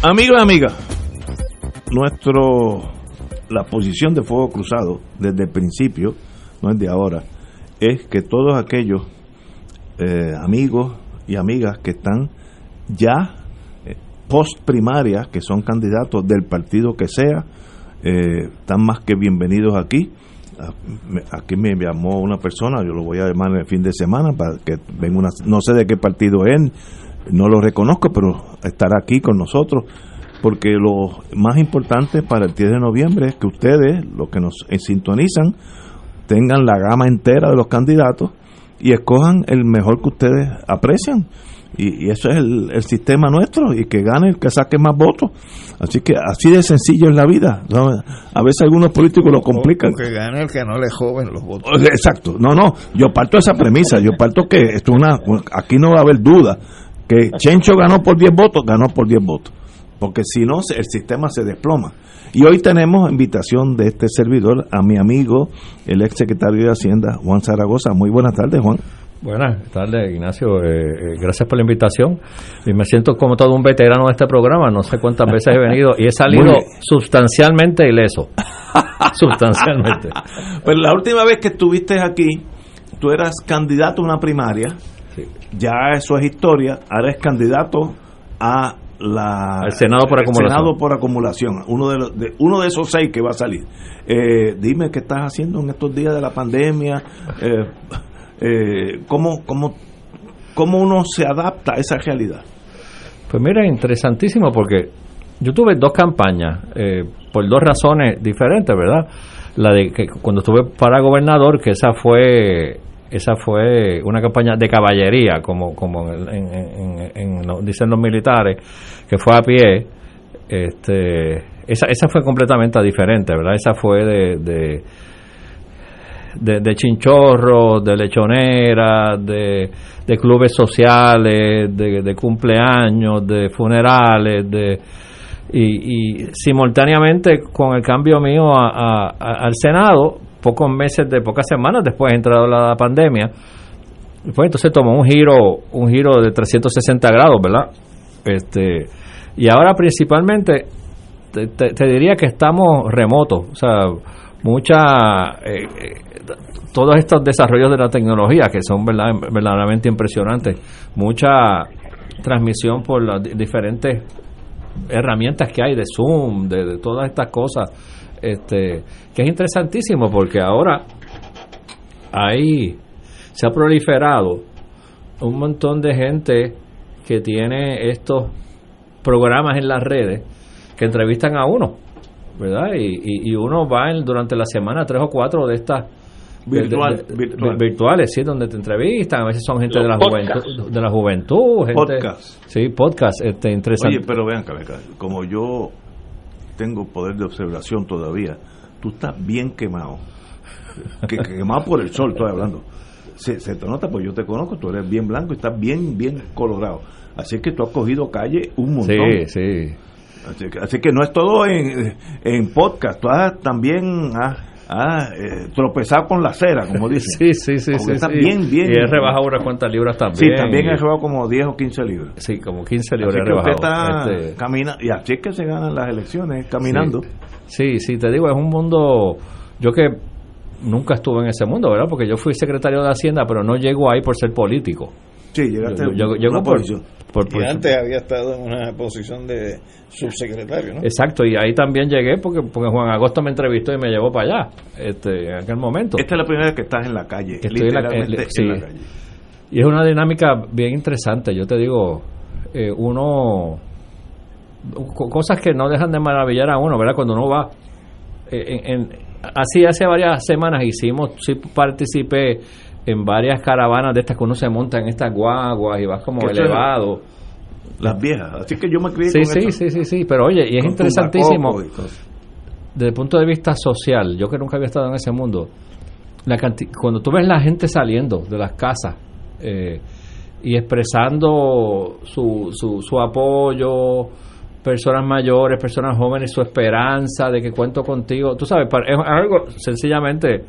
Amigos y amigas, nuestro la posición de Fuego Cruzado desde el principio, no es de ahora, es que todos aquellos eh, amigos y amigas que están ya eh, post primarias, que son candidatos del partido que sea, eh, están más que bienvenidos aquí. Aquí me llamó una persona, yo lo voy a llamar el fin de semana para que venga una, no sé de qué partido es, no lo reconozco, pero estará aquí con nosotros, porque lo más importante para el 10 de noviembre es que ustedes, los que nos eh, sintonizan, tengan la gama entera de los candidatos y escojan el mejor que ustedes aprecian. Y, y eso es el, el sistema nuestro, y que gane el que saque más votos. Así que así de sencillo es la vida. ¿no? A veces algunos políticos lo complican. O que gane el que no le joven los votos. Exacto, no, no, yo parto de esa premisa, yo parto que esto es una, aquí no va a haber duda, que Chencho ganó por 10 votos, ganó por 10 votos, porque si no, el sistema se desploma. Y hoy tenemos invitación de este servidor a mi amigo, el ex secretario de Hacienda, Juan Zaragoza. Muy buenas tardes, Juan. Buenas tardes, Ignacio. Eh, eh, gracias por la invitación. Y me siento como todo un veterano de este programa. No sé cuántas veces he venido y he salido sustancialmente ileso. sustancialmente. Pues la última vez que estuviste aquí, tú eras candidato a una primaria, ya eso es historia, ahora es candidato a la Al Senado por acumulación. Senado por acumulación, uno de, los- de- uno de esos seis que va a salir. Eh, dime qué estás haciendo en estos días de la pandemia, eh, eh, cómo, cómo, cómo uno se adapta a esa realidad. Pues mira, interesantísimo porque yo tuve dos campañas eh, por dos razones diferentes, ¿verdad? La de que cuando estuve para gobernador, que esa fue esa fue una campaña de caballería, como como en, en- dicen los militares, que fue a pie. Este, esa, esa fue completamente diferente, ¿verdad? Esa fue de, de de, de chinchorros, de lechoneras, de, de clubes sociales, de, cumpleaños, de funerales, de Y, simultáneamente con el cambio mío al Senado, pocos meses, de pocas semanas después de entrado la pandemia, pues entonces tomó un giro, un giro de 360 grados, ¿verdad? Este, y ahora principalmente te, diría que estamos remotos, o sea, mucha, eh, eh, todos estos desarrollos de la tecnología que son verdad, verdaderamente impresionantes, mucha transmisión por las diferentes herramientas que hay de Zoom, de, todas estas cosas, este, que es interesantísimo porque ahora ahí se ha proliferado un montón de gente que tiene estos programas en las redes que entrevistan a uno, ¿verdad? Y, y, uno va durante la semana tres o cuatro de estas Virtual, virtuales, sí, donde te entrevistan, a veces son gente de la, juventud, de la juventud, gente, podcast. Sí, podcast, este, interesante. Oye, pero vean, como yo tengo poder de observación todavía, tú estás bien quemado, que, quemado por el sol, estoy hablando. Se, se te nota, pues yo te conozco, tú eres bien blanco y estás bien, bien colorado. Así que tú has cogido calle un montón. Sí, sí. Así que, no es todo en, en podcast, tú has, también has, eh, tropezado con la cera, como dicen. sí, sí, sí. sí, está bien, bien. Y he rebajado unas cuantas libras también. Sí, también he rebajado como 10 o 15 libras. Sí, como 15 libras así he rebajado. Usted está este... y así es que se ganan las elecciones, caminando. Sí. sí, sí, te digo, es un mundo. Yo que nunca estuve en ese mundo, ¿verdad? Porque yo fui secretario de Hacienda, pero no llego ahí por ser político. Sí, llegaste yo, yo, por, y antes había estado en una posición de subsecretario, ¿no? Exacto, y ahí también llegué porque, porque Juan Agosto me entrevistó y me llevó para allá este, en aquel momento. Esta es la primera vez que estás en la calle, literalmente en la, calle. Y es una dinámica bien interesante, yo te digo, eh, uno... Cosas que no dejan de maravillar a uno, ¿verdad? Cuando uno va... Eh, en, así hace varias semanas hicimos, sí participé en varias caravanas de estas que uno se monta en estas guaguas y vas como elevado. Las viejas, así que yo me crié sí, sí, sí, sí, sí, pero oye, y es interesantísimo. desde el punto de vista social, yo que nunca había estado en ese mundo, la cuando tú ves la gente saliendo de las casas eh, y expresando su, su, su apoyo, personas mayores, personas jóvenes, su esperanza de que cuento contigo, tú sabes, es algo sencillamente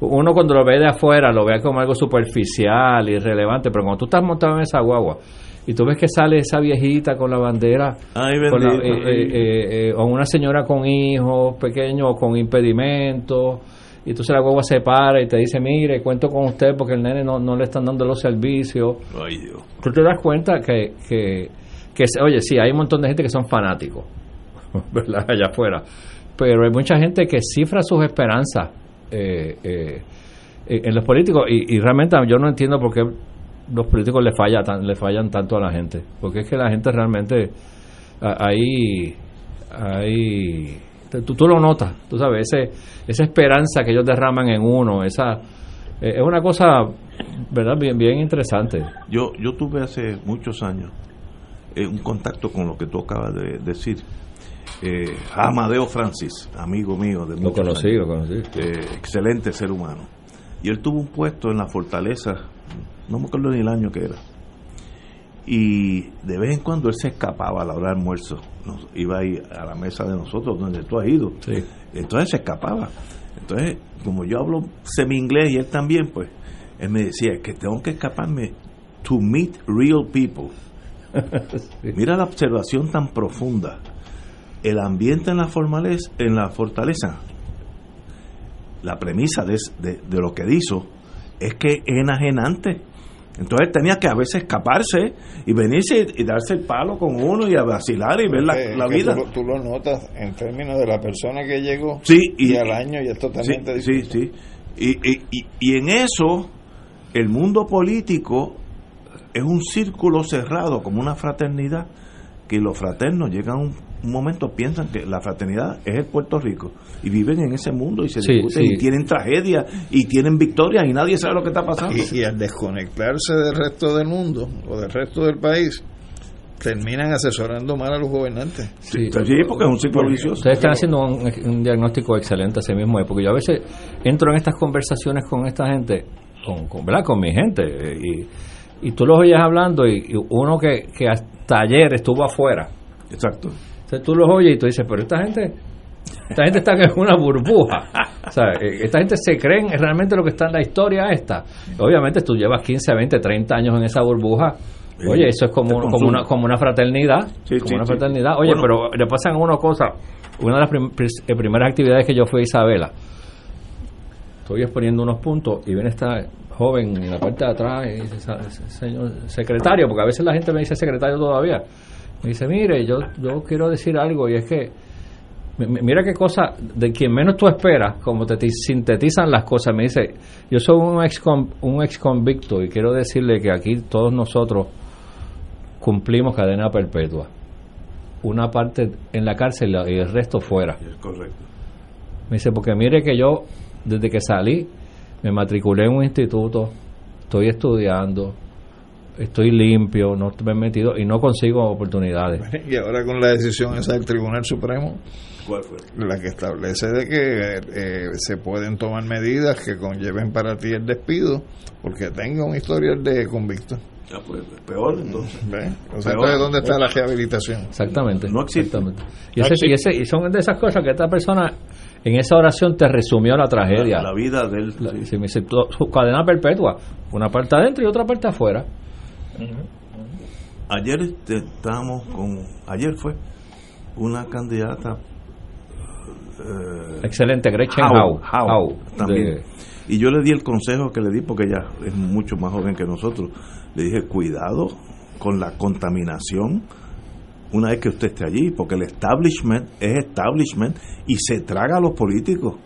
uno cuando lo ve de afuera lo ve como algo superficial, irrelevante, pero cuando tú estás montado en esa guagua y tú ves que sale esa viejita con la bandera, eh, eh, eh, o una señora con hijos pequeños o con impedimentos, y entonces la guagua se para y te dice, mire, cuento con usted porque el nene no, no le están dando los servicios. Tú te das cuenta que, que, que, oye, sí, hay un montón de gente que son fanáticos, ¿verdad? Allá afuera. Pero hay mucha gente que cifra sus esperanzas eh, eh, en los políticos y, realmente yo no entiendo por qué los políticos le, falla le fallan tanto a la gente porque es que la gente realmente ahí ahí tú, tú lo notas tú sabes ese, esa esperanza que ellos derraman en uno esa eh, es una cosa verdad bien bien interesante. Yo yo tuve hace muchos años un contacto con lo que tú acabas de decir eh, Amadeo Francis, amigo mío de Lo conocí, lo conocí. Eh, excelente ser humano. Y él tuvo un puesto en la fortaleza, no me acuerdo ni el año que era. Y de vez en cuando él se escapaba a la hora de almuerzo. Nos, iba ahí a la mesa de nosotros, donde tú has ido. Entonces se escapaba. Entonces, como yo hablo semi-inglés y él también, pues, él me decía que tengo que escaparme to meet real people. Mira la observación tan profunda el ambiente en la, fortaleza, en la fortaleza, la premisa de, de, lo que hizo es que es enajenante. Entonces tenía que a veces escaparse y venirse y, darse el palo con uno y a vacilar y ver la, vida. Tú, lo notas en términos de la persona que llegó sí, y, al año y es totalmente sí, Sí, sí. Y, y, y en eso el mundo político es un círculo cerrado, como una fraternidad, que los fraternos llegan a un un momento piensan que la fraternidad es el Puerto Rico y viven en ese mundo y se discuten y tienen tragedias y tienen victorias y nadie sabe lo que está pasando. Y, al desconectarse del resto del mundo o del resto del país, terminan asesorando mal a los gobernantes. Sí, porque es un ciclo vicioso. Ustedes están haciendo un, diagnóstico excelente ese mismo, porque yo a veces entro en estas conversaciones con esta gente, con, con, ¿verdad? con mi gente, y, y tú los oyes hablando y, uno que, que hasta ayer estuvo afuera. Exacto Entonces tú los oyes y tú dices, pero esta gente, esta gente está en una burbuja. O sea, eh, esta gente se creen realmente lo que está en la historia esta. Obviamente tú llevas 15, 20, 30 años en esa burbuja. Oye, eso es como, como, una, como una fraternidad. Sí, como sí, una fraternidad. Oye, Bueno. pero le pasan a uno cosas. Una de las prim- eh, primeras actividades que yo fui a Isabela, estoy exponiendo unos puntos y viene esta joven en la parte de atrás y dice, "Sa- señor secretario, porque a veces la gente me dice secretario todavía. Me dice, mire, yo, yo quiero decir algo y es que mi- mi- mira qué cosa, de quien menos tú esperas, como te ti- sintetizan las cosas. Me dice, yo soy un ex, un ex convicto y quiero decirle que aquí todos nosotros cumplimos cadena perpetua. Una parte en la cárcel y el resto fuera. Es correcto. Me dice, porque mire que yo, desde que salí, me matriculé en un instituto, estoy estudiando, estoy limpio, no estoy metido y no consigo oportunidades. Y ahora con la decisión esa del Tribunal Supremo, ¿Cuál fue? la que establece de que eh, se pueden tomar medidas que conlleven para ti el despido porque tenga un historial de convicto. Ya, pues, peor entonces. ¿Ve? O sea, Peor. entonces, ¿dónde está la rehabilitación? Exactamente. No existe. exactamente. Y, ese- y ese- y son de esas cosas que esta persona en esa oración te resumió la tragedia. La, la vida del... La- sí. me dice, "Tu- su cadena perpetua, una parte adentro y otra parte afuera. Ayer estábamos con... Ayer fue una candidata... eh, Excelente, Gretchen Howe, Howe. Howe, Howe, también. de- Y yo le di el consejo que le di porque ella es mucho más joven que nosotros. Le dije, cuidado con la contaminación una vez que usted esté allí, porque el establishment es establishment y se traga a los políticos,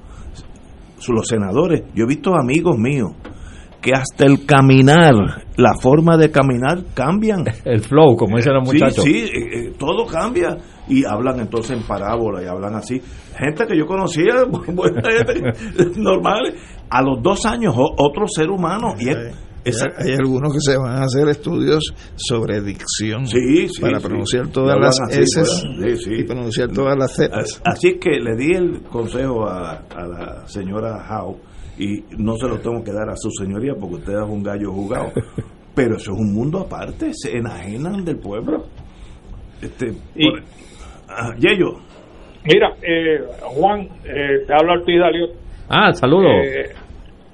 los senadores. Yo he visto amigos míos que hasta el caminar, la forma de caminar cambian. el flow, como dicen los Sí, muchachos. Sí, eh, eh, todo cambia. Y hablan entonces en parábola y hablan así. Gente que yo conocía, buena gente, normales. A los dos años, otro ser humano. Y hay, hay algunos que se van a hacer estudios sobre dicción Sí, sí, para sí. pronunciar todas las S sí, sí. y pronunciar todas las Z. Así que le di el consejo a, a la señora Howe y no se lo tengo que dar a su señoría porque usted es un gallo jugado. Pero eso es un mundo aparte, se enajenan del pueblo. Este, Y- por- Ah, Yello, Mira, eh, Juan, eh, te habla Ortiz Daliot. Ah, saludos. Eh,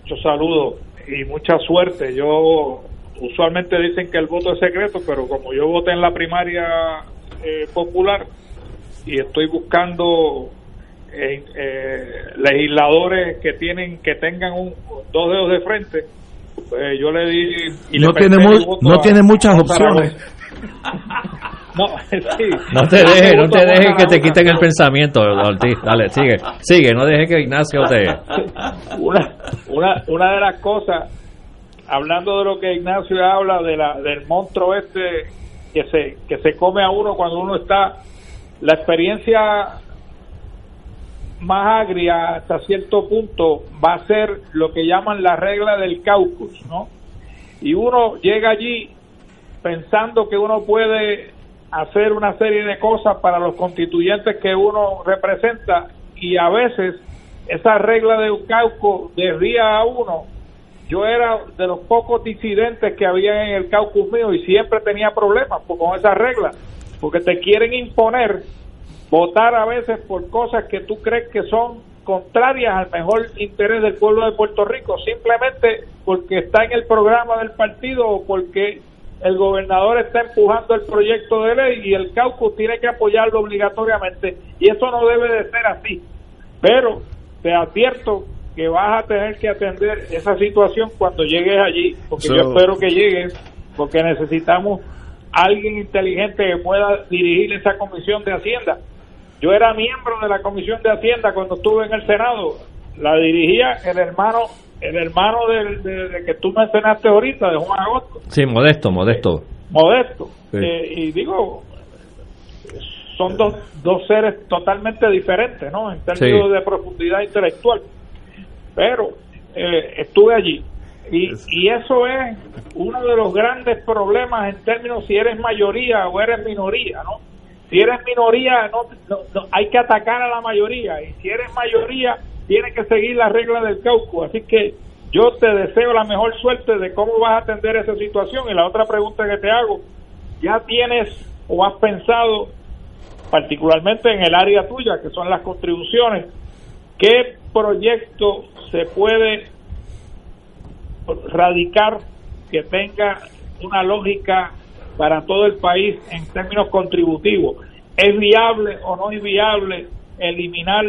muchos saludos y mucha suerte. Yo usualmente dicen que el voto es secreto, pero como yo voté en la primaria eh, popular y estoy buscando eh, eh, legisladores que tienen que tengan un, dos dedos de frente, pues yo le di y No le tiene no a- tiene muchas a opciones. No, sí. No te dejes, no te dejes que te quiten el pensamiento, Ortiz. Dale, sigue, sigue, no dejes que Ignacio te... una, una, una de las cosas, hablando de lo que Ignacio habla de la, del monstruo este que se, que se come a uno cuando uno está, la experiencia más agria hasta cierto punto va a ser lo que llaman la regla del caucus, ¿no? Y uno llega allí pensando que uno puede hacer una serie de cosas para los constituyentes que uno representa y a veces esa regla de caucus desvía a uno. Yo era de los pocos disidentes que había en el caucus mío y siempre tenía problemas con esa regla, porque te quieren imponer votar a veces por cosas que tú crees que son contrarias al mejor interés del pueblo de Puerto Rico, simplemente porque está en el programa del partido o porque el gobernador está empujando el proyecto de ley y el caucus tiene que apoyarlo obligatoriamente y eso no debe de ser así. Pero te advierto que vas a tener que atender esa situación cuando llegues allí, porque So- yo espero que llegues, porque necesitamos alguien inteligente que pueda dirigir esa comisión de Hacienda. Yo era miembro de la comisión de Hacienda cuando estuve en el Senado, la dirigía el hermano el hermano del, de, de que tú mencionaste ahorita, de Juan Agosto, Sí, modesto, modesto. Modesto. Sí. Eh, y digo, son dos, dos seres totalmente diferentes, ¿no? En términos Sí. de profundidad intelectual. Pero eh, estuve allí. Y, y eso es uno de los grandes problemas en términos si eres mayoría o eres minoría, ¿no? Si eres minoría, no, no- hay que atacar a la mayoría. Y si eres mayoría, tienes que seguir las reglas del caucus. Así que yo te deseo la mejor suerte de cómo vas a atender esa situación. Y la otra pregunta que te hago, ¿ya tienes o has pensado particularmente en el área tuya, que son las contribuciones, ¿qué proyecto se puede radicar que tenga una lógica para todo el país en términos contributivos? ¿Es viable o no es viable eliminar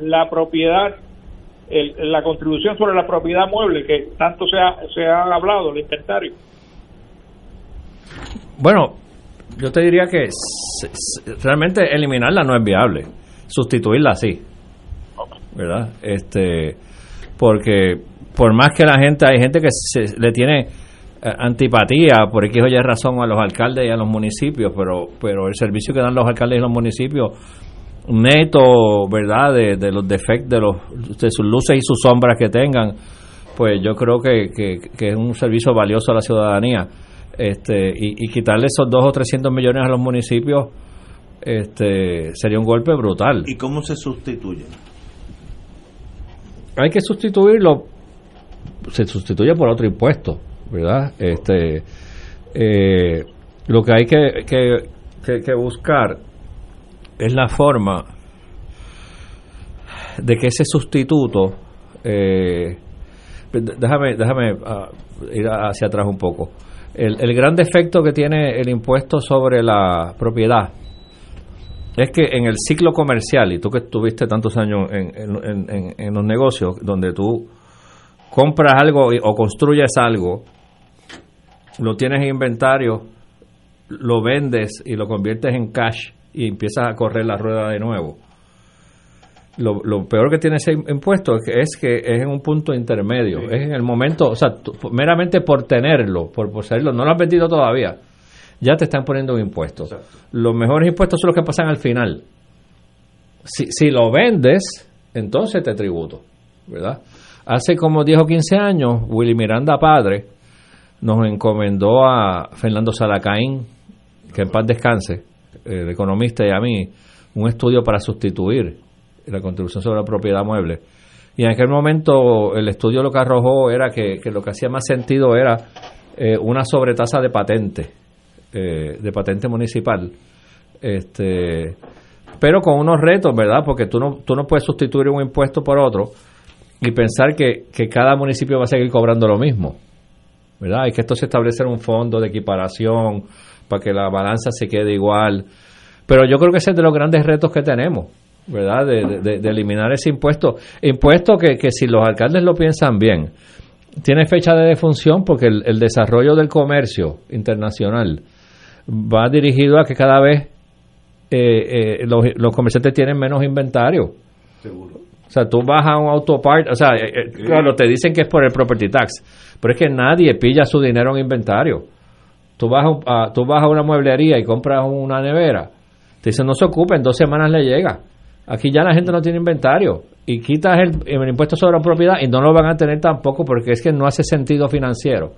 la propiedad, la contribución sobre la propiedad mueble que tanto se ha, se ha hablado, el inventario? Bueno, yo te diría que realmente eliminarla no es viable, sustituirla sí, ¿verdad? Este, porque por más que la gente, hay gente que se, le tiene antipatía por X o Y razón a los alcaldes y a los municipios, pero, pero el servicio que dan los alcaldes y los municipios neto, ¿verdad? De, los defectos, de, los, de sus luces y sus sombras que tengan, pues yo creo que, que es un servicio valioso a la ciudadanía este y, quitarle esos 2 o 300 millones a los municipios este sería un golpe brutal. ¿Y cómo se sustituye? Hay que sustituirlo, se sustituye por otro impuesto, ¿verdad? Este, eh, lo que hay que, que, buscar es la forma de que ese sustituto, eh, déjame, déjame ah, ir hacia atrás un poco el, gran defecto que tiene el impuesto sobre la propiedad es que en el ciclo comercial, y tú que estuviste tantos años en, los negocios, donde tú compras algo o construyes algo, lo tienes en inventario, lo vendes y lo conviertes en cash y empiezas a correr la rueda de nuevo lo, peor que tiene ese impuesto es que es en un punto intermedio, es en el momento, o sea, meramente por tenerlo, por poseerlo, no lo has vendido todavía, ya te están poniendo un impuesto. Los mejores impuestos son los que pasan al final. Si, si lo vendes, entonces te tributo, ¿verdad? Hace como 10 o 15 años, Willy Miranda Padre nos encomendó a Fernando Salacaín, que en paz descanse, el economista y a mí, un estudio para sustituir la contribución sobre la propiedad mueble. Y en aquel momento el estudio lo que arrojó era que, lo que hacía más sentido era eh, una sobretasa de patente, eh, de patente municipal. Este, pero con unos retos, ¿verdad? Porque tú no, tú no puedes sustituir un impuesto por otro y pensar que, que cada municipio va a seguir cobrando lo mismo, ¿verdad? Y que esto se establece un fondo de equiparación para que la balanza se quede igual. Pero yo creo que ese es de los grandes retos que tenemos ¿verdad? De, eliminar ese impuesto. Impuesto que, que si los alcaldes lo piensan bien, tiene fecha de defunción porque el, desarrollo del comercio internacional va dirigido a que cada vez eh, eh, los, comerciantes tienen menos inventario. Seguro. O sea, tú vas a un autopart, o sea, eh, claro, te dicen que es por el property tax, pero es que nadie pilla su dinero en inventario. Tú vas a, tú vas a una mueblería y compras una nevera, te dicen no se ocupe, en dos semanas le llega. Aquí ya la gente no tiene inventario y quitas el, impuesto sobre la propiedad y no lo van a tener tampoco porque es que no hace sentido financiero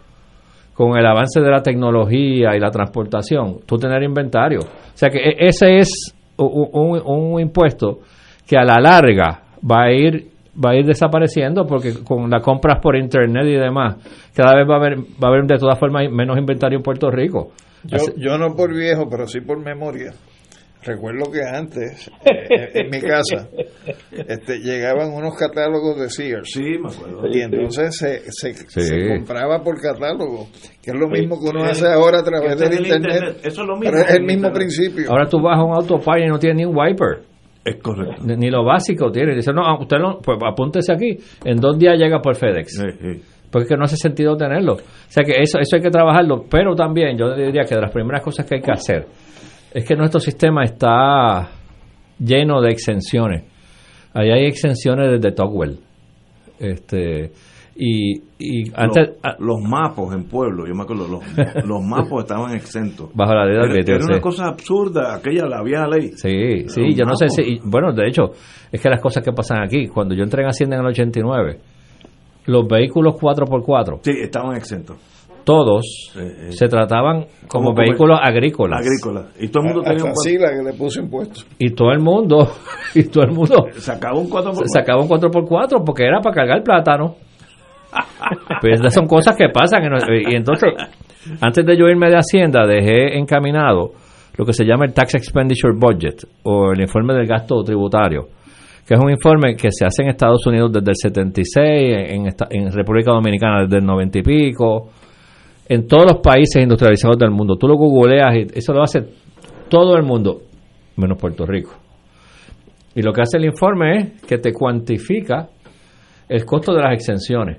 con el avance de la tecnología y la transportación, tú tener inventario. O sea que e, ese es un, impuesto que a la larga va a ir va a ir desapareciendo porque con las compras por internet y demás, cada vez va a haber va a haber de todas formas menos inventario en Puerto Rico. Yo, yo no por viejo, pero sí por memoria recuerdo que antes, eh, en mi casa, este, llegaban unos catálogos de Sears. Sí, me acuerdo. Y entonces se, se, compraba por catálogo, que es lo mismo que uno hace ahora a través del internet. Eso es lo mismo. Pero es el mismo principio. Ahora tú vas a un autopilot y no tiene ni un wiper. Es correcto. Ni, lo básico tiene. Dice, no, usted no, pues apúntese aquí. En dos días llega por FedEx. Porque es que no hace sentido tenerlo. O sea que eso, eso hay que trabajarlo. Pero también yo diría que de las primeras cosas que hay que hacer es que nuestro sistema está lleno de exenciones. Ahí hay exenciones desde Togwell. Este, y, y antes. Los, mapos en pueblo, yo me acuerdo, los, los mapos estaban exentos. Bajo la ley de Era, era una cosa absurda, aquella, la vieja ley. Sí, sí, yo no sé si. Bueno, de hecho, es que las cosas que pasan aquí, cuando yo entré en Hacienda en el 89, los vehículos 4x4. Sí, estaban exentos todos se trataban como, vehículos agrícolas. Agrícolas. Y todo el mundo tenía un que le puso impuestos. Y todo el mundo, y todo el mundo sacaba un 4x4. Sacaba un 4x4 porque era para cargar plátano. Pues son cosas que pasan. Y entonces, antes de yo irme de Hacienda, dejé encaminado lo que se llama el Tax Expenditure Budget o el informe del gasto tributario, que es un informe que se hace en Estados Unidos desde el 76, en, en República Dominicana desde el 90 y pico, en todos los países industrializados del mundo. Tú lo googleas y eso lo hace todo el mundo, menos Puerto Rico. Y lo que hace el informe es que te cuantifica el costo de las exenciones.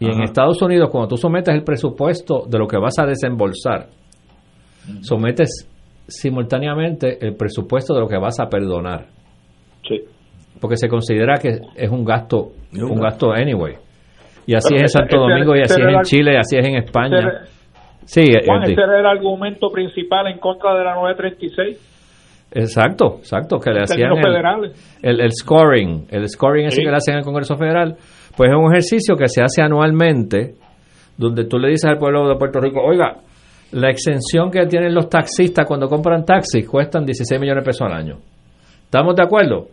Y en Estados Unidos, cuando tú sometes el presupuesto de lo que vas a desembolsar, sometes simultáneamente el presupuesto de lo que vas a perdonar. Sí. Porque se considera que es un gasto, un gasto anyway. Y así es en Santo Domingo, y así es en Chile, y así es en España. Sí, Juan, ese era el argumento principal en contra de la 936. Exacto, exacto, que le hacían el, el, scoring, el scoring ese que le hacen en el Congreso Federal, pues es un ejercicio que se hace anualmente, donde tú le dices al pueblo de Puerto Rico, oiga, la exención que tienen los taxistas cuando compran taxis cuestan 16 millones de pesos al año. ¿Estamos de acuerdo?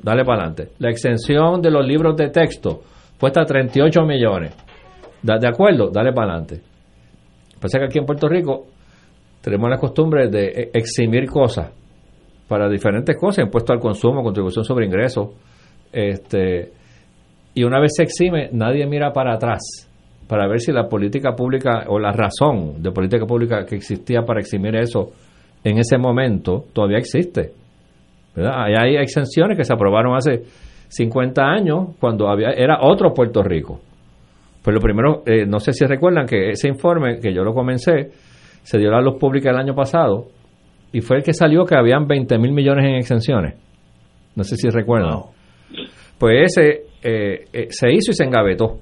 Dale para adelante. La exención de los libros de texto cuesta 38 millones. ¿De acuerdo? Dale para adelante. Pasa que aquí en Puerto Rico tenemos la costumbre de e, eximir cosas para diferentes cosas, impuesto al consumo, contribución sobre ingresos. Este, y una vez se exime, nadie mira para atrás para ver si la política pública o la razón de política pública que existía para eximir eso en ese momento todavía existe. ¿verdad? Hay exenciones que se aprobaron hace 50 años cuando había era otro Puerto Rico. Pues lo primero, eh, no sé si recuerdan que ese informe, que yo lo comencé, se dio a la luz pública el año pasado y fue el que salió que habían 20 mil millones en exenciones. No sé si recuerdan. Pues ese eh, eh, se hizo y se engavetó,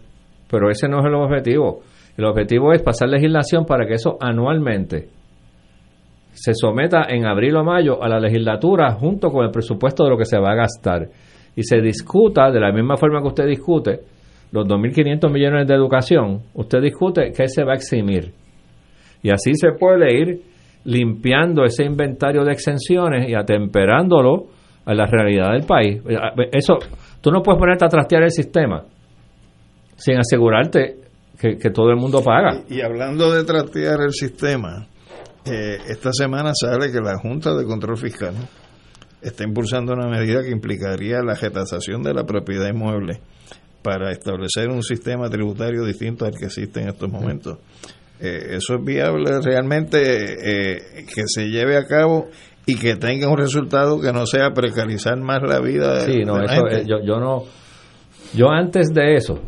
pero ese no es el objetivo. El objetivo es pasar legislación para que eso anualmente se someta en abril o mayo a la legislatura junto con el presupuesto de lo que se va a gastar y se discuta de la misma forma que usted discute los 2.500 millones de educación, usted discute qué se va a eximir. Y así se puede ir limpiando ese inventario de exenciones y atemperándolo a la realidad del país. Eso, tú no puedes ponerte a trastear el sistema sin asegurarte que, todo el mundo paga. Y, hablando de trastear el sistema, eh, esta semana sale que la Junta de Control Fiscal está impulsando una medida que implicaría la retasación de la propiedad inmueble para establecer un sistema tributario distinto al que existe en estos momentos. Eh, eso es viable realmente eh, que se lleve a cabo y que tenga un resultado que no sea precarizar más la vida sí, no, eso, yo, yo no yo antes de eso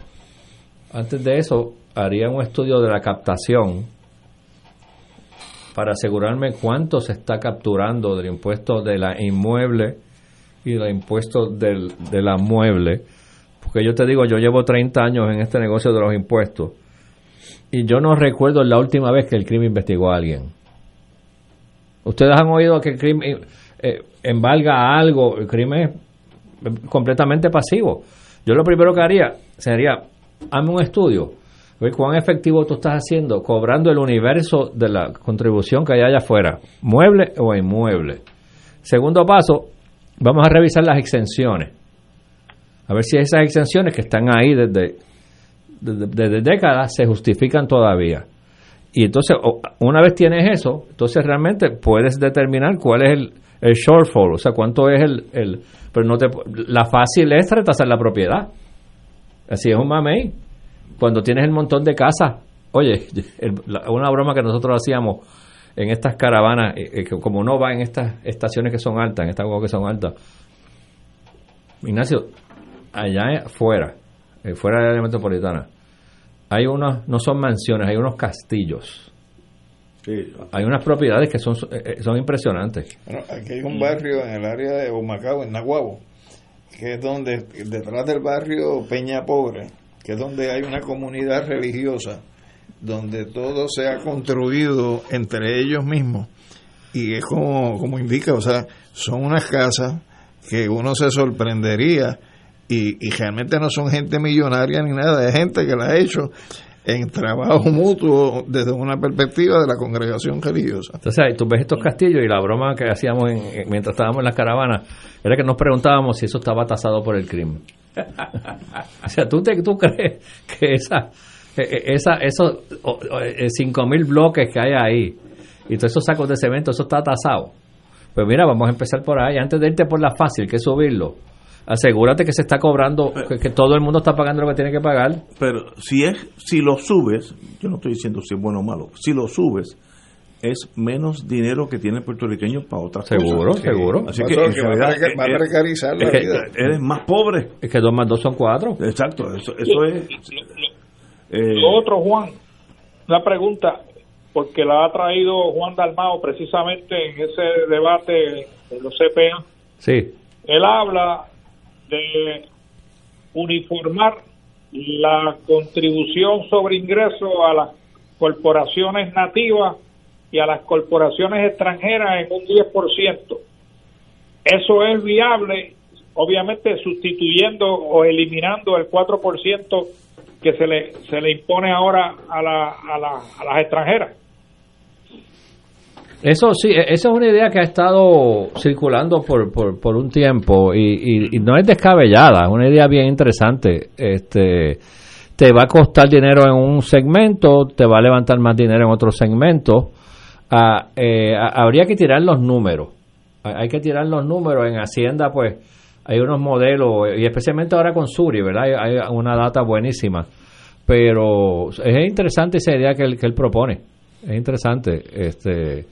antes de eso haría un estudio de la captación para asegurarme cuánto se está capturando del impuesto de la inmueble y del impuesto del, de la mueble. Porque yo te digo, yo llevo 30 años en este negocio de los impuestos y yo no recuerdo la última vez que el crimen investigó a alguien. Ustedes han oído que el crimen eh, embarga algo, el crimen es completamente pasivo. Yo lo primero que haría sería, hazme un estudio cuán efectivo tú estás haciendo cobrando el universo de la contribución que hay allá afuera, mueble o inmueble. Segundo paso, vamos a revisar las exenciones. A ver si esas exenciones que están ahí desde, desde, décadas se justifican todavía. Y entonces, una vez tienes eso, entonces realmente puedes determinar cuál es el, el shortfall, o sea, cuánto es el... el pero no te, la fácil es retrasar la propiedad. Así es un mamey cuando tienes el montón de casas, oye, una broma que nosotros hacíamos en estas caravanas, eh, eh, como uno va en estas estaciones que son altas, en estas que son altas, Ignacio, allá fuera, eh, fuera de la área metropolitana, hay unos, no son mansiones, hay unos castillos. Hay unas propiedades que son, son impresionantes. Bueno, aquí hay un barrio en el área de Humacao, en Nahuabo, que es donde, detrás del barrio Peña Pobre, que es donde hay una comunidad religiosa, donde todo se ha construido entre ellos mismos. Y es como, como indica, o sea, son unas casas que uno se sorprendería y, realmente no son gente millonaria ni nada, es gente que la ha hecho en trabajo mutuo desde una perspectiva de la congregación religiosa. Entonces, tú ves estos castillos y la broma que hacíamos mientras estábamos en las caravanas era que nos preguntábamos si eso estaba tasado por el crimen. o sea, ¿tú, te, tú crees que esa, e, e, esa, esos cinco mil bloques que hay ahí y todos esos sacos de cemento, eso está tasado. Pues mira, vamos a empezar por ahí. Antes de irte por la fácil, que es subirlo, asegúrate que se está cobrando, que, que todo el mundo está pagando lo que tiene que pagar. Pero si es si lo subes, yo no estoy diciendo si es bueno o malo, si lo subes es menos dinero que tiene el puertorriqueño para otras Seguro, cosas. seguro. Así Va que, que va realidad, va a eh, precarizar la es que vida. eres más pobre. Es que dos más dos son cuatro. Exacto, eso, eso es. eh, otro, Juan, una pregunta, porque la ha traído Juan Dalmao precisamente en ese debate de los CPA. Sí. Él habla de uniformar la contribución sobre ingresos a las corporaciones nativas y a las corporaciones extranjeras en un 10%. Eso es viable, obviamente sustituyendo o eliminando el 4% que se le, se le impone ahora a, la, a, la, a las extranjeras. Eso sí, e- esa es una idea que ha estado circulando por, por, un tiempo y, y- no es descabellada, es una idea bien interesante. Este, te va a costar dinero en un segmento, te va a levantar más dinero en otro segmento. Ah, eh, habría que tirar los números. Hay que tirar los números. En Hacienda, pues, hay unos modelos, y especialmente ahora con Suri, ¿verdad? Hay, hay una data buenísima. Pero es interesante esa idea que él, que él propone. Es interesante. Este,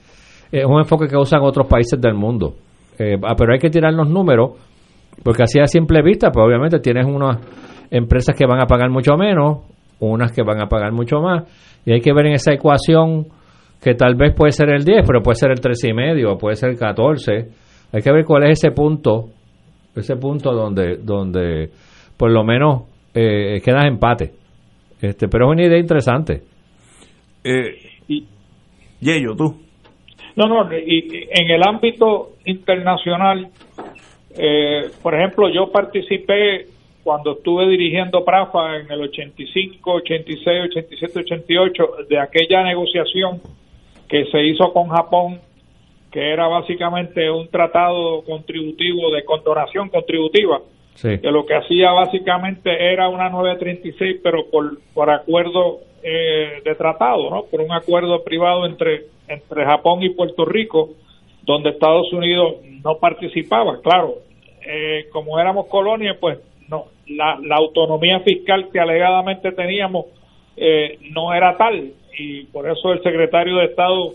es un enfoque que usan otros países del mundo. Eh, ah, pero hay que tirar los números, porque así a simple vista, pues obviamente tienes unas empresas que van a pagar mucho menos, unas que van a pagar mucho más, y hay que ver en esa ecuación que tal vez puede ser el 10, pero puede ser el 13,5, puede ser el 14. Hay que ver cuál es ese punto, ese punto donde, donde por lo menos eh, quedas empate. Este, pero es una idea interesante. eh, Yello, tú. No, no, y, en el ámbito internacional, eh, por ejemplo, yo participé cuando estuve dirigiendo PRAFA en el 85, 86, 87, 88, de aquella negociación que se hizo con Japón, que era básicamente un tratado contributivo de condonación contributiva, Sí. que lo que hacía básicamente era una 936, pero por, por acuerdo eh, de tratado, ¿no? Por un acuerdo privado entre, entre Japón y Puerto Rico, donde Estados Unidos no participaba. Claro, eh, como éramos colonia, pues no, la, la autonomía fiscal que alegadamente teníamos eh, no era tal, y por eso el secretario de Estado,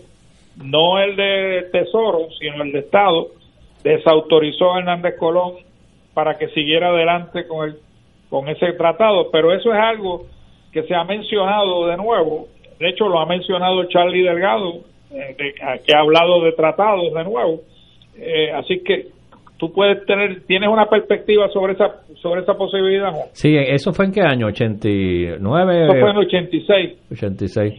no el de Tesoro, sino el de Estado, desautorizó a Hernández Colón para que siguiera adelante con el con ese tratado, pero eso es algo que se ha mencionado de nuevo, de hecho lo ha mencionado Charlie Delgado, eh, de- que ha hablado de tratados de nuevo, Eh, así que tú puedes tener, tienes una perspectiva sobre esa sobre esa posibilidad? Sí, ¿eso fue en qué año? ¿89? Eso fue en el 86. 86.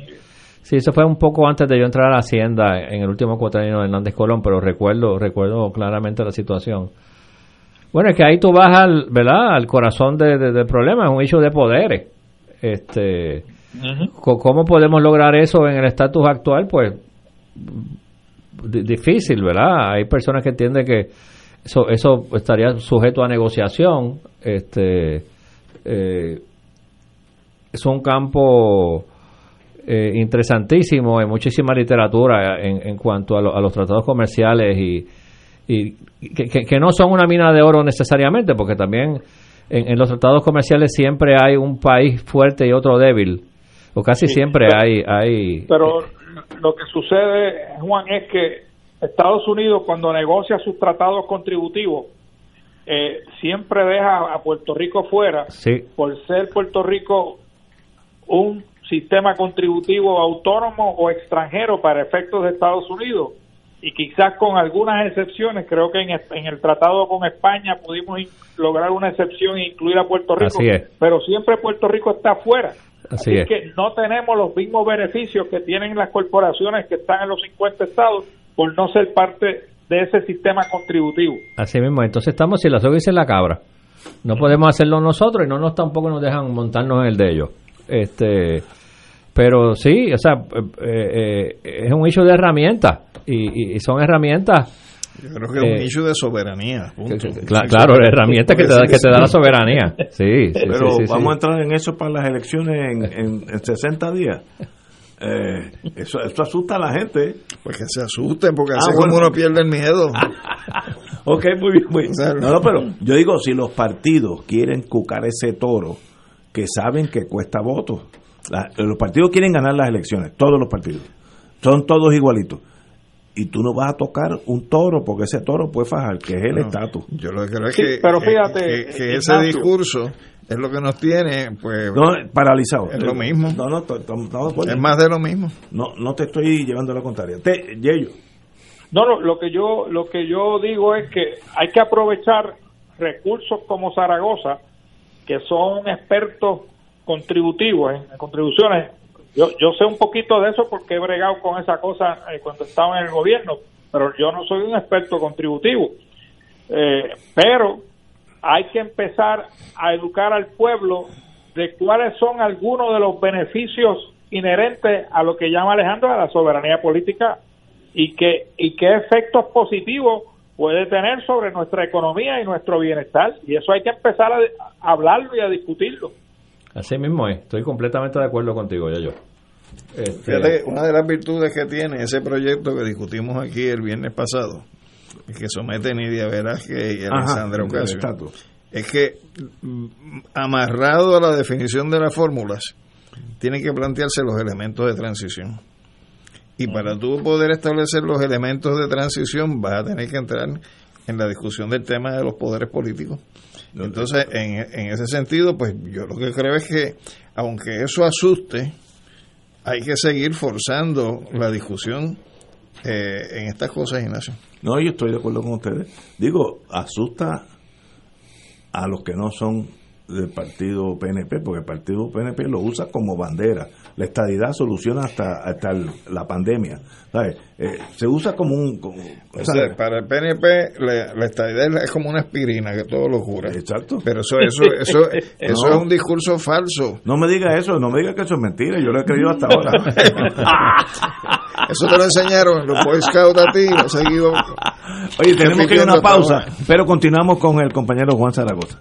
Sí, eso fue un poco antes de yo entrar a la Hacienda en el último cuatrienio de Hernández Colón, pero recuerdo recuerdo claramente la situación. Bueno, es que ahí tú vas al, ¿verdad? al corazón de- de- del problema, es un hecho de poderes. Este, Co- ¿Cómo podemos lograr eso en el estatus actual? Pues di- difícil, ¿verdad? Hay personas que entienden que eso, eso estaría sujeto a negociación. Este, eh, es un campo eh, interesantísimo, hay muchísima literatura en, en cuanto a, lo- a los tratados comerciales y, y que, que- que no son una mina de oro necesariamente, porque también en, en los tratados comerciales siempre hay un país fuerte y otro débil, o casi Sí, siempre pero- hay, hay Pero lo que sucede, Juan, es que Estados Unidos cuando negocia sus tratados contributivos eh, siempre deja a Puerto Rico fuera sí, por ser Puerto Rico un sistema contributivo autónomo o extranjero para efectos de Estados Unidos y quizás con algunas excepciones, creo que en, en el tratado con España pudimos in- lograr una excepción e incluir a Puerto Rico, Así es. pero siempre Puerto Rico está fuera. Así es. que no tenemos los mismos beneficios que tienen las corporaciones que están en los 50 estados por no ser parte de ese sistema contributivo. así mismo. Entonces estamos si la soga y la cabra. No podemos hacerlo nosotros y no nos tampoco nos dejan montarnos en el de ellos. Este, pero sí, o sea, eh, eh, es un issue de herramientas y, y- y son herramientas. Yo creo que es un eh, issue de soberanía. punto. Cla- claro, herramientas que te, da, que te da la soberanía. Sí, sí, Pero sí, sí, sí. vamos a entrar en eso para las elecciones en, en, en 60 días. Eh, eso, eso asusta a la gente. Pues que se asusten, porque Ah, así bueno. como uno pierde el miedo. Ok, muy bien. muy bien. No, no, pero yo digo, si los partidos quieren cucar ese toro, que saben que cuesta votos. La- los partidos quieren ganar las elecciones, todos los partidos. Son todos igualitos. Y tú no vas a tocar un toro, porque ese toro puede fajar, que es el No, estatus. Yo lo que creo es Sí, que, pero que- fíjate, que, que ese Ignacio. discurso es lo que nos tiene, pues. No, paralizado. Es lo mismo. No, no, Es más de lo mismo. No, no te estoy llevando a la contraria. Te, Yello. No, no, lo que yo lo que yo digo es que hay que aprovechar recursos como Zaragoza, que son expertos contributivos en contribuciones. Yo yo sé un poquito de eso porque he bregado con esa cosa eh, cuando estaba en el gobierno, pero yo no soy un experto contributivo. Eh, pero hay que empezar a educar al pueblo de cuáles son algunos de los beneficios inherentes a lo que llama Alejandro a la soberanía política y qué y qué efectos positivos puede tener sobre nuestra economía y nuestro bienestar y eso hay que empezar a hablarlo y a discutirlo. Así mismo es, estoy completamente de acuerdo contigo, ya yo. Este, Fíjate, una de las virtudes que tiene ese proyecto que discutimos aquí el viernes pasado, y que somete Nidia Velázquez y el Ocasio, estatus. es que mm, amarrado a la definición de las fórmulas, tiene que plantearse los elementos de transición. Y para tú poder establecer los elementos de transición, vas a tener que entrar en la discusión del tema de los poderes políticos. Entonces, en, en ese sentido, pues yo lo que creo es que, aunque eso asuste, hay que seguir forzando la discusión eh, en estas cosas, Ignacio. No, yo estoy de acuerdo con ustedes. Digo, asusta a los que no son del partido PNP, porque el partido PNP lo usa como bandera. La estadidad soluciona hasta, hasta el- la pandemia. ¿sabes? Eh, se usa como un... como- O o sea, sea, para el PNP la, la estadidad es- como una aspirina que todo lo cura. Exacto. Pero eso eso eso eso No. es un discurso falso. no me diga eso, no me diga que eso es mentira, yo lo he creído hasta ahora. Eso te lo enseñaron los Boy Scouts a ti, lo seguido. Oye, tenemos que ir a una pausa, pero continuamos con el compañero Juan Zaragoza.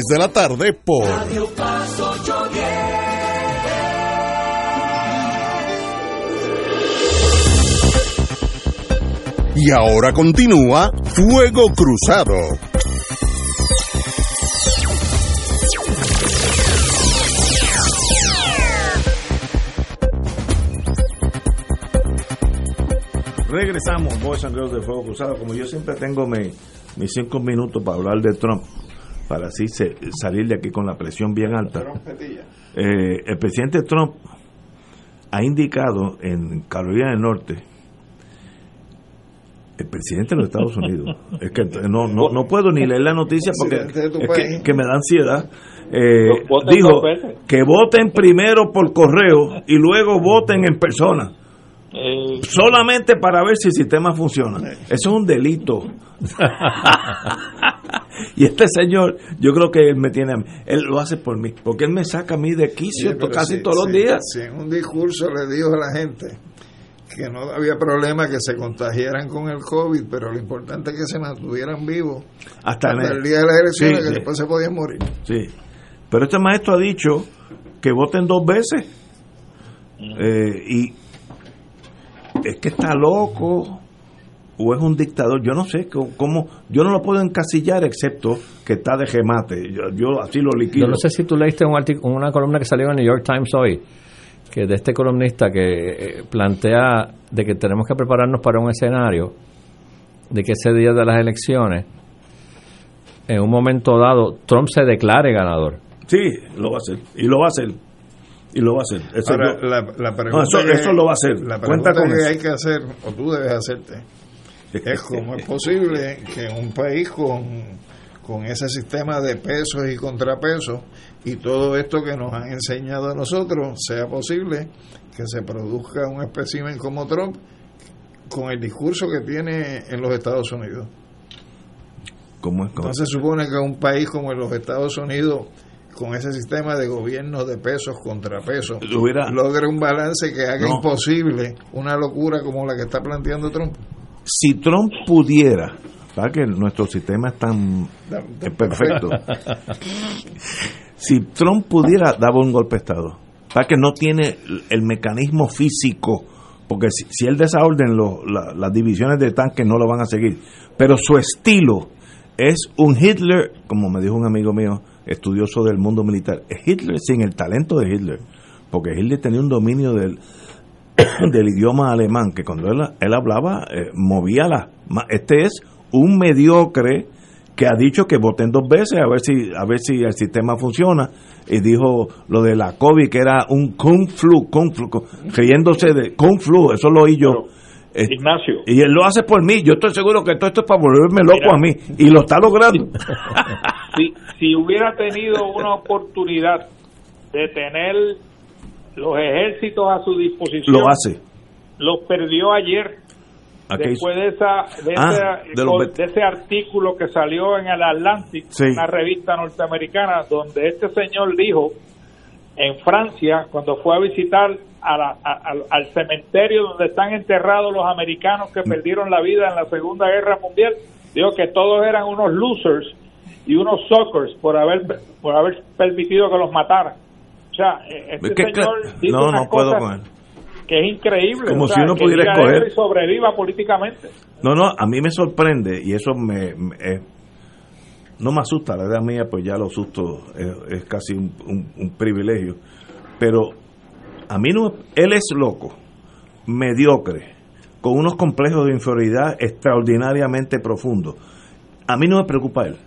de la tarde por Radio Y ahora continúa Fuego Cruzado. Regresamos, Boys and de Fuego Cruzado. Como yo siempre tengo mi, mis cinco minutos para hablar de Trump, para así se- salir de aquí con la presión bien alta. Eh, el presidente Trump ha indicado en Carolina del Norte, el presidente de los Estados Unidos, es que no, no, no puedo ni leer la noticia porque es que, que me da ansiedad. Eh, dijo que voten primero por correo y luego voten en persona. Eh, Solamente para ver si el sistema funciona. Eso es un delito. y este señor, yo creo que él me tiene a mí. Él lo hace por mí. Porque él me saca a mí de quicio Sí, casi si- todos los días. Si en un discurso le dijo a la gente que no había problema que se contagiaran con el COVID, pero lo importante es que se mantuvieran vivos Hasta, el día de las elecciones, que después se podían morir. Sí. Pero este maestro ha dicho que voten dos veces. Eh, y es que está loco o es un dictador. Yo no sé cómo, yo no lo puedo encasillar excepto que está de gemate. Yo, yo así lo liquido. Yo no sé si tú leíste un artic- una columna que salió en el New York Times hoy, que de este columnista que eh, plantea de que tenemos que prepararnos para un escenario de que ese día de las elecciones, en un momento dado, Trump se declare ganador. Sí, lo va a hacer. Y lo va a hacer. Y lo va a hacer. Eso Ahora, yo- la, la pregunta No, eso, que- eso lo va a hacer. La Cuenta pregunta con que eso. hay que hacer, o tú debes hacerte, es cómo es posible que un país con, con ese sistema de pesos y contrapesos y todo esto que nos han enseñado a nosotros, sea posible que se produzca un espécimen como Trump con el discurso que tiene en los Estados Unidos. ¿Cómo es? ¿Cómo? Entonces se supone que un país como en los Estados Unidos, con ese sistema de gobierno de pesos contra pesos, Hubiera- logre un balance que haga No. imposible una locura como la que está planteando Trump. Si Trump pudiera, para que nuestro sistema es tan es perfecto, si Trump pudiera dar un golpe de Estado, para que no tiene el mecanismo físico, porque si, si él desorden lo- la- las divisiones de tanques no lo van a seguir, pero su estilo es un Hitler, como me dijo un amigo mío, estudioso del mundo militar, Hitler sin el talento de Hitler, porque Hitler tenía un dominio del, del idioma alemán, que cuando él, él hablaba, eh, movía la... Este es un mediocre que ha dicho que voten dos veces a ver si a ver si el sistema funciona y dijo lo de la COVID que era un kung flu, kung flu co- riéndose de kung flu, eso lo oí yo. Eh, Ignacio. y él lo hace por mí, yo estoy seguro que todo esto es para volverme loco Mira. a mí y lo está logrando. si, si hubiera tenido una oportunidad de tener los ejércitos a su disposición, lo hace. los perdió ayer. Después de, esa, de, Ah, ese, de ese artículo que salió en el Atlantic, Sí. una revista norteamericana, donde este señor dijo en Francia, cuando fue a visitar a la- a- al- al cementerio donde están enterrados los americanos que perdieron la vida en la Segunda Guerra Mundial, dijo que todos eran unos losers y unos suckers por haber por haber permitido que los mataran. O sea, eh, este Es que, señor dice no, unas no puedo cosas con él. que es increíble. Como o si sea, uno que pudiera escoger. y sobreviva políticamente. No, no, a mí me sorprende y eso me, me- eh, no me asusta, la edad mía pues ya los sustos es, es casi un, un- un privilegio, pero a mí no, él es loco, mediocre, con unos complejos de inferioridad extraordinariamente profundos. A mí no me preocupa él,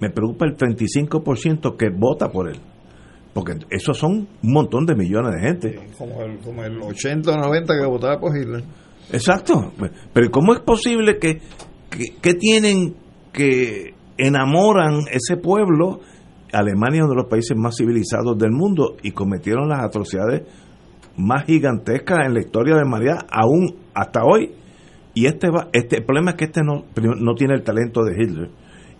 me preocupa el 35% que vota por él, porque esos son un montón de millones de gente. Como el, como el 80 o 90 que votaba por Hitler. Exacto. Pero ¿cómo es posible que, que, que tienen que enamoran ese pueblo? Alemania es uno de los países más civilizados del mundo y cometieron las atrocidades más gigantescas en la historia de María, aún hasta hoy. Y este va, este el problema es que este no, no tiene el talento de Hitler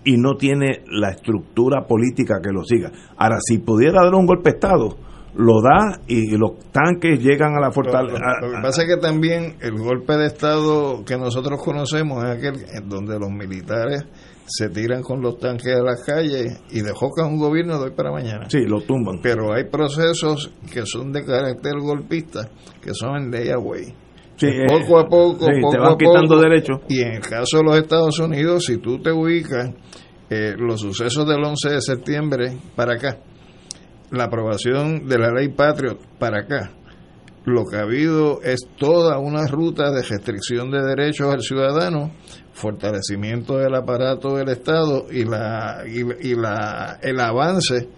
y no tiene la estructura política que lo siga. Ahora, si pudiera dar un golpe de Estado, lo da y los tanques llegan a la fortaleza. lo- lo que pasa es que también el golpe de Estado que nosotros conocemos es aquel en donde los militares se tiran con los tanques a las calles y dejocan un gobierno de hoy para mañana. Sí, lo tumban. Pero hay procesos que son de carácter golpista, que son en layaway. Sí, eh, poco a poco, sí, poco te van a quitando poco. derechos. Y en el caso de los Estados Unidos, si tú te ubicas eh, los sucesos del 11 de septiembre para acá, la aprobación de la ley Patriot para acá, lo que ha habido es toda una ruta de restricción de derechos al ciudadano, fortalecimiento del aparato del Estado y la y, y la el avance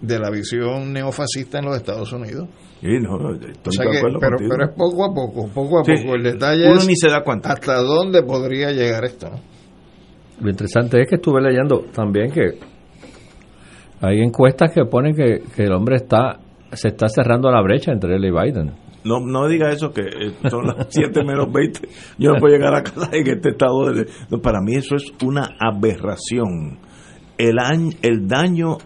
de la visión neofascista en los Estados Unidos. Sí, no, estoy O sea de que- acuerdo pero, contigo. pero es poco a poco, poco a Sí, poco. El detalle uno es ni se da cuenta. hasta dónde podría llegar esto. ¿no? Lo interesante es que estuve leyendo también que hay encuestas que ponen que, que el hombre está se está cerrando la brecha entre él y Biden. No, no diga eso, que eh, son las 7 menos 20. Yo no puedo llegar a casa en este estado. De, no, para mí eso es una aberración. El, año, el daño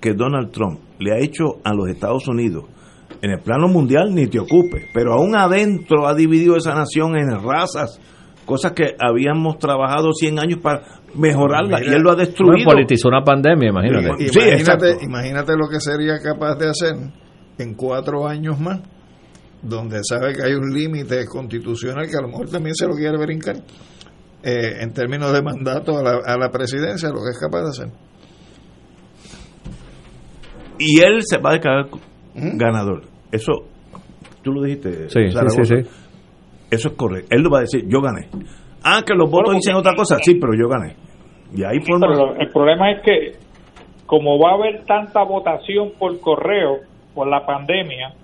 que Donald Trump le ha hecho a los Estados Unidos, en el plano mundial ni te ocupe, pero aún adentro ha dividido esa nación en razas, cosas que habíamos trabajado 100 años para mejorarla y él lo ha destruido. Bueno, politizó una pandemia, imagínate. Sí, exacto. imagínate, imagínate lo que sería capaz de hacer en cuatro años más, donde sabe que hay un límite constitucional que a lo mejor también se lo quiere brincar, eh, en términos de mandato a la, a la presidencia, lo que es capaz de hacer. y él se va a declarar ganador. Eso, tú lo dijiste. Sí, sí, sí, sí. Eso es correcto. Él lo va a decir, yo gané. Ah, que los votos dicen otra cosa, sí, pero yo gané. Y ahí forma. pero el problema es que como va a haber tanta votación por correo por la pandemia,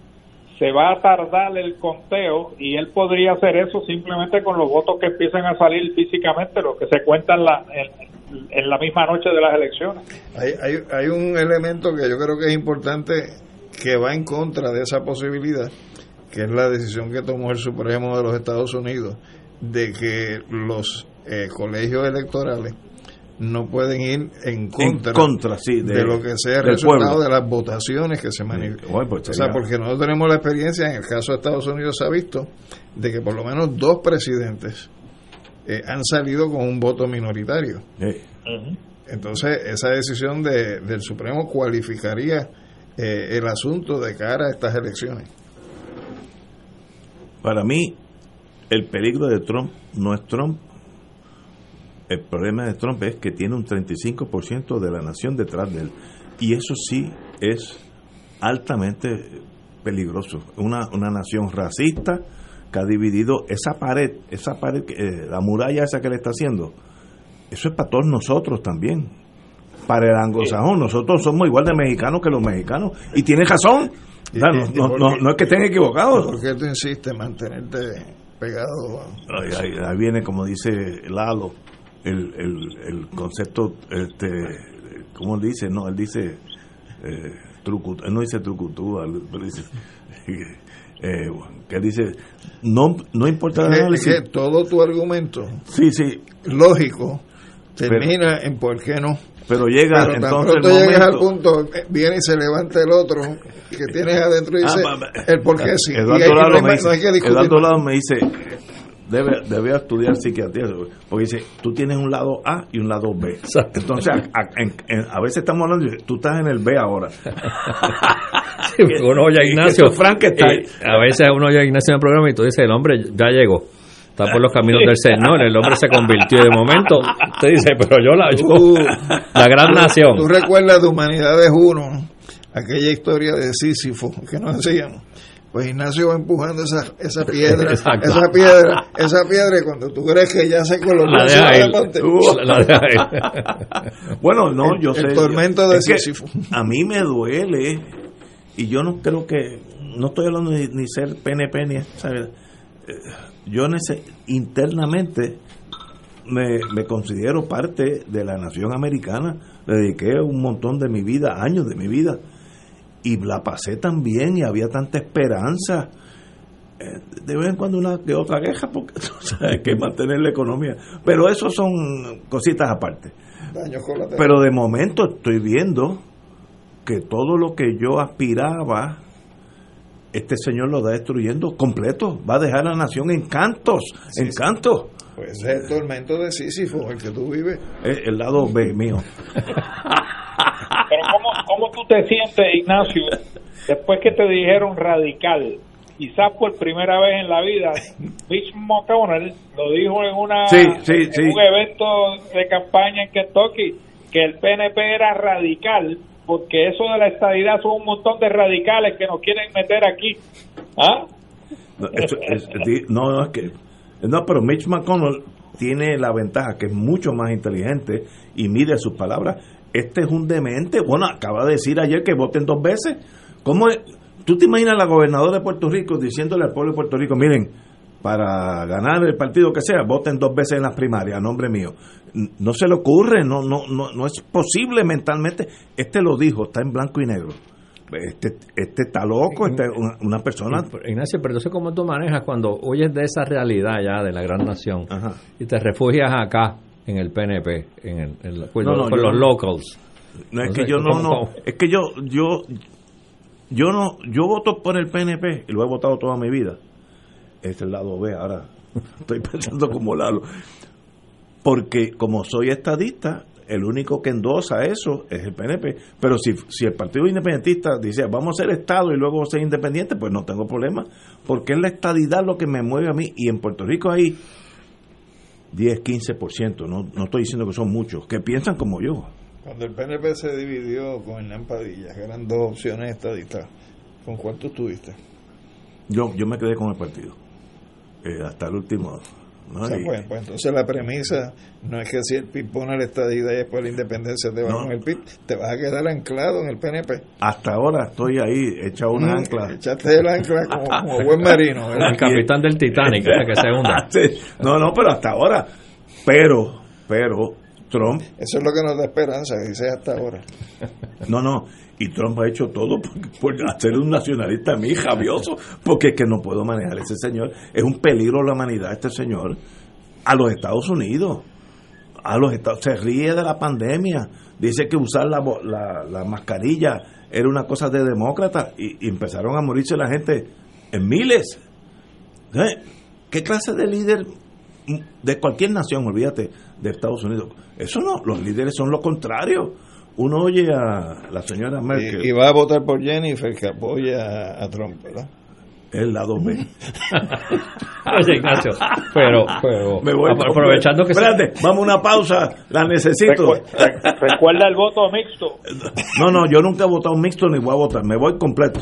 se va a tardar el conteo y él podría hacer eso simplemente con los votos que empiezan a salir físicamente, los que se cuentan la, en, en la misma noche de las elecciones. Hay, hay, hay un elemento que yo creo que es importante que va en contra de esa posibilidad, que es la decisión que tomó el Supremo de los Estados Unidos de que los eh, colegios electorales no pueden ir en contra, contra, sí, de- de, lo que sea el resultado pueblo. de las votaciones que se manifiestan. Bueno, pues o sea, porque nosotros tenemos la experiencia, en el caso de Estados Unidos se ha visto, de que por lo menos dos presidentes eh, han salido con un voto minoritario. Entonces, esa decisión de, del Supremo cualificaría eh, el asunto de cara a estas elecciones. Para mí, el peligro de Trump no es Trump. El problema de Trump es que tiene un 35% de la nación detrás de él. Y eso sí es altamente peligroso. Una, una nación racista que ha dividido esa pared, esa pared, eh, la muralla esa que le está haciendo. Eso es para todos nosotros también. Para el anglosajón, nosotros somos igual de mexicanos que los mexicanos. Y tiene razón. No, ¿Y- y no- no- es que estén equivocados. ¿Por qué tú insistes en mantenerte pegado? Ahí, ahí- ahí viene, como dice Lalo, el, el, el concepto, este, ¿cómo él dice? No, él dice, eh, trucu- él no dice trucutú, él- pero dice, eh, que dice, no, no importa el análisis. todo tu argumento Sí, sí. lógico termina en por qué no. Pero llega Pero entonces el llegas al momento. punto, viene y se levanta el otro que tienes adentro y Ah, dice el por qué sí. Y Eduardo me dice, no hay que Eduardo. Lalo me dice, debe, debe estudiar psiquiatría, porque dice, tú tienes un lado A y un lado B. Entonces, a, a- en- en- a veces estamos hablando, de, tú estás en el B ahora. uno oye a Ignacio. Eso es Frankenstein. y a veces uno oye a Ignacio en el programa y tú dices, el hombre ya llegó. Está por los caminos del Señor, el hombre se convirtió y de momento. Usted dice, pero yo la, yo, Tú- la gran tú- nación. Tú recuerdas de Humanidades 1, aquella historia de Sísifo que nos hacíamos. Pues Ignacio va empujando esa, esa piedra, Exacto. esa piedra, esa piedra, y cuando tú crees que ya se colocó La deja La- deja ir. Bueno, no, El- yo el sé. tormento de Sísifo. A mí me duele y yo no creo que no estoy hablando ni, ni ser PNP ni ¿sabes? Yo internamente me, me considero parte de la nación americana. Le dediqué un montón de mi vida, años de mi vida, y la pasé tan bien y había tanta esperanza. Eh, de vez en cuando una que otra queja porque sabes, hay que mantener la economía. Pero eso son cositas aparte. Pero de momento estoy viendo que todo lo que yo aspiraba, este señor lo está destruyendo completo. Va a dejar a la nación en cantos, en cantos. Pues ese es el tormento de Sísifo, el que tú vives. Es el lado B mío. Pero ¿cómo, cómo tú te sientes, Ignacio, después que te dijeron radical quizás por primera vez en la vida, Mitch McConnell lo dijo en, una, Sí, sí, en sí. un evento de campaña en Kentucky, que el PNP era radical, porque eso de la estadidad son un montón de radicales que nos quieren meter aquí. ¿Ah? No, eso es- no, no, es que. No, pero Mitch McConnell tiene la ventaja que es mucho más inteligente y mide sus palabras. Este es un demente. Bueno, acaba de decir ayer que voten dos veces. ¿Cómo es? ¿Tú te imaginas a la gobernadora de Puerto Rico diciéndole al pueblo de Puerto Rico, miren, para ganar el partido que sea, voten dos veces en las primarias a nombre mío? No se le ocurre, no, no, no, no es posible mentalmente. Este lo dijo, está en blanco y negro. Este, este está loco, este es una, una persona Ignacio, pero entonces cómo tú manejas cuando oyes de esa realidad ya de la gran nación y te refugias acá en el PNP, en, el, en la- con, No, los- no, con yo los locals. No es que yo no, ¿cómo- no, es que yo, yo, yo no, yo voto por el PNP y lo he votado toda mi vida. Es el lado B, ahora estoy pensando como Lalo. Porque como soy estadista, el único que endosa eso es el PNP. Pero si, si el Partido Independentista dice, vamos a ser Estado y luego ser independiente, pues no tengo problema. Porque es la estadidad lo que me mueve a mí. Y en Puerto Rico hay 10, 15%, no, no estoy diciendo que son muchos, que piensan como yo. Cuando el PNP se dividió con Hernán Padilla, que eran dos opciones estadistas, ¿con cuál tú estuviste? Yo, yo me quedé con el partido. Eh, hasta el último. ¿no? O sea, Y- pues, pues entonces la premisa no es que si el PIB pone la estadidad y después la independencia te va No. con el PIB, te vas a quedar anclado en el PNP. hasta ahora estoy ahí, echado una Mm, ancla. Echaste el ancla como, como buen marino. ¿verdad? El capitán del Titanic, que se hunda. Sí. No, no, pero hasta ahora. Pero, pero, Trump, Eso es lo que nos da esperanza, que sea hasta ahora. no, no. Y Trump ha hecho todo por, hacer un nacionalista a mí, javioso, porque es que no puedo manejar ese señor. Es un peligro a la humanidad este señor. A los Estados Unidos. A los Estados Se ríe de la pandemia. Dice que usar la, la mascarilla era una cosa de demócrata. Y, y empezaron a morirse la gente en miles. ¿Eh? ¿Qué clase de líder de cualquier nación, olvídate, de Estados Unidos? Eso no, los líderes son lo contrario. Uno oye a la señora Merkel. Y, y va a votar por Jennifer, que apoya a, Trump, ¿verdad? el lado B. Oye, Ignacio, pero, pero Me voy apro- aprovechando que... Espérate, vamos a una pausa, la necesito. Recuerda el voto mixto. No, no, yo nunca he votado mixto ni voy a votar, me voy completo.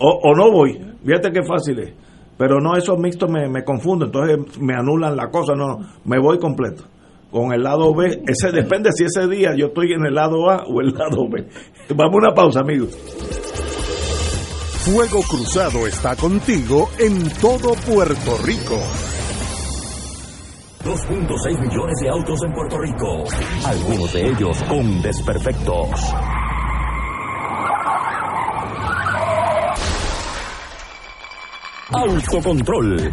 O, o no voy, fíjate qué fácil es. Pero no, esos mixtos me, me confunden, entonces me anulan la cosa, no, me voy completo. Con el lado B, ese depende si ese día yo estoy en el lado A o el lado B. Vamos a una pausa, amigos. Fuego Cruzado está contigo en todo Puerto Rico. 2.6 millones de autos en Puerto Rico, algunos de ellos con desperfectos. Autocontrol.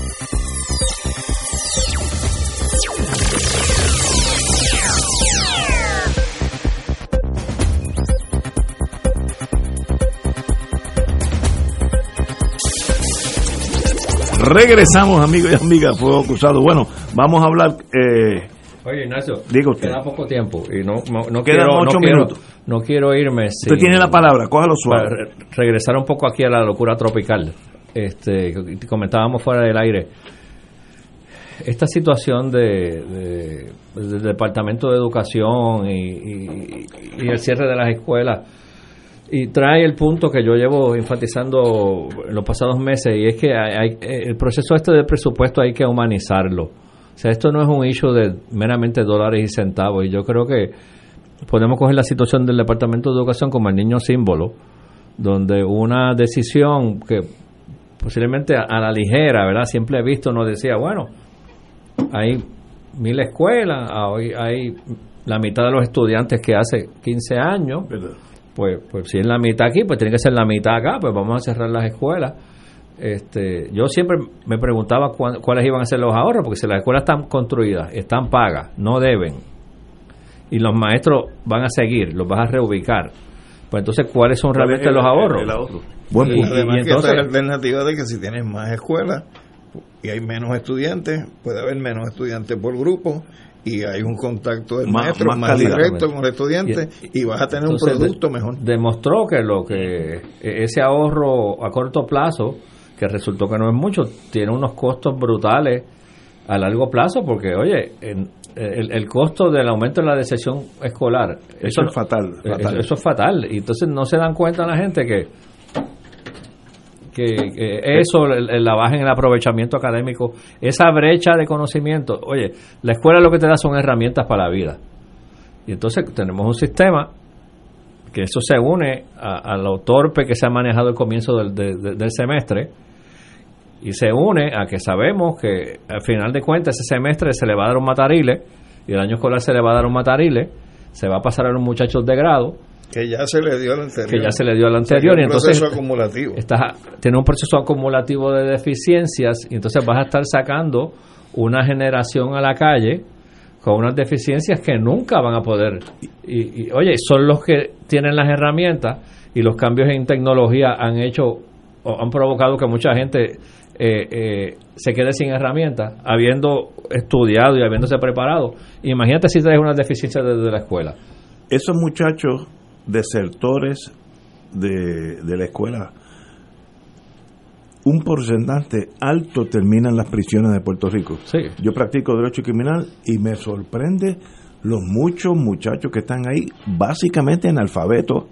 Regresamos, amigos y amigas, Fuego Cruzado. Bueno, vamos a hablar. Eh, Oye, Ignacio, usted. queda poco tiempo y no, no, no Quedan quiero, ocho no quiero- minutos. no quiero irme. Usted tiene la palabra, cójalo suave. Para re- regresar un poco aquí a la locura tropical. Este, comentábamos fuera del aire. Esta situación de, de- del Departamento de Educación y, y- y el cierre de las escuelas y trae el punto que yo llevo enfatizando en los pasados meses y es que hay- hay- el proceso este del presupuesto hay que humanizarlo. O sea, esto no es un issue de meramente dólares y centavos y yo creo que podemos coger la situación del Departamento de Educación como el niño símbolo, donde una decisión que posiblemente a, la ligera, ¿verdad? Siempre he visto, nos decía, bueno, hay mil escuelas, hay, hay la mitad de los estudiantes que hace 15 años, pues, pues si es la mitad aquí, pues tiene que ser la mitad acá, pues vamos a cerrar las escuelas. Este, yo siempre me preguntaba cuán- cuáles iban a ser los ahorros, porque si las escuelas están construidas, están pagas, no deben, y los maestros van a seguir, los vas a reubicar, pues entonces, ¿cuáles son realmente los ahorros? Buen punto. y- y Además que entonces- la alternativa de que si tienes más escuelas y hay menos estudiantes, puede haber menos estudiantes por grupo y hay un contacto del Más- maestro más más, calidad. directo con el estudiante y, vas a tener Entonces, un producto de- mejor. Demostró que lo que e- ese ahorro a corto plazo, que resultó que no es mucho, tiene unos costos brutales a largo plazo, porque oye, en- el, el costo del aumento de la deserción escolar, Eso es fatal, fatal. Eso, eso es fatal. Y entonces no se dan cuenta la gente que que, eso, la baja en el aprovechamiento académico, esa brecha de conocimiento, oye, la escuela lo que te da son herramientas para la vida. Y entonces tenemos un sistema que eso se une a, a lo torpe que se ha manejado el comienzo del, de- de- del semestre y se une a que sabemos que al final de cuentas ese semestre se le va a dar un matarile y el año escolar se le va a dar un matarile, se va a pasar a los muchachos de grado Que ya se le dio al anterior. que ya se le dio al O sea, anterior y es un entonces proceso acumulativo. estás- tiene un proceso acumulativo de deficiencias y entonces vas a estar sacando una generación a la calle con unas deficiencias que nunca van a poder y, y, oye son los que tienen las herramientas y los cambios en tecnología han hecho o han provocado que mucha gente eh, eh, se quede sin herramientas habiendo estudiado y habiéndose preparado imagínate si traes unas deficiencias desde la escuela Esos muchachos desertores de, de la escuela, un porcentaje alto termina en las prisiones de Puerto Rico. Yo practico derecho criminal y me sorprende los muchos muchachos que están ahí básicamente analfabetos.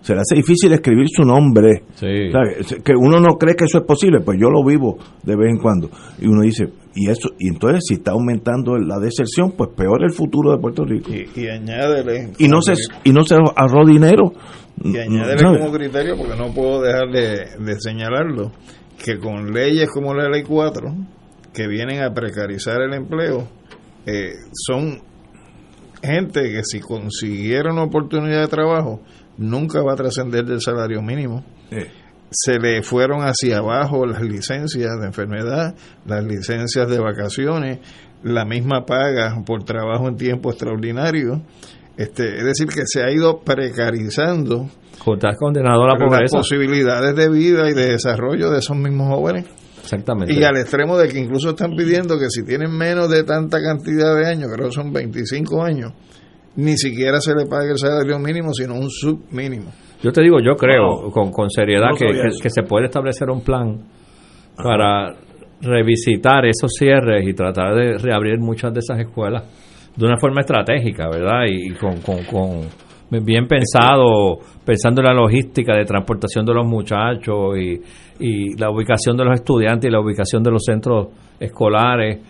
Se le hace difícil escribir su nombre. ¿Sabe? Que uno no cree que eso es posible, pues yo lo vivo de vez en cuando. Y uno dice, y eso y entonces si está aumentando la deserción, pues peor el futuro de Puerto Rico. Y, y añádele. Y no se y no se ahorró dinero. Y añádele ¿sabe? como criterio, porque no puedo dejar de, de señalarlo, que con leyes como la Ley 4, que vienen a precarizar el empleo, eh, son gente que si consiguieron oportunidad de trabajo, nunca va a trascender del salario mínimo. Se le fueron hacia abajo las licencias de enfermedad, las licencias de vacaciones, la misma paga por trabajo en tiempo extraordinario. Este, es decir, que se ha ido precarizando estás condenado a la las posibilidades de vida y de desarrollo de esos mismos jóvenes. Exactamente. Y al extremo de que incluso están pidiendo que si tienen menos de tanta cantidad de años, creo que son 25 años, ni siquiera se le pague el salario mínimo, sino un submínimo. Yo te digo, yo creo con, con seriedad No que, que- se puede establecer un plan para revisitar esos cierres y tratar de reabrir muchas de esas escuelas de una forma estratégica, ¿verdad? Y, y con, con, con bien pensado, pensando en la logística de transportación de los muchachos y, y la ubicación de los estudiantes y la ubicación de los centros escolares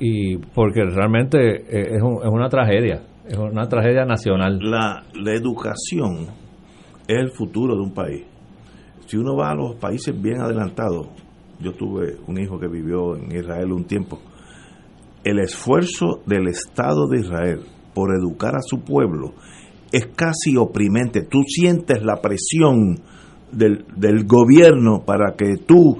y porque realmente eh, es, un- es una tragedia, es una tragedia nacional. La, la educación es el futuro de un país. Si uno va a los países bien adelantados, yo tuve un hijo que vivió en Israel un tiempo, el esfuerzo del Estado de Israel por educar a su pueblo es casi oprimente. Tú sientes la presión del, del gobierno para que tú,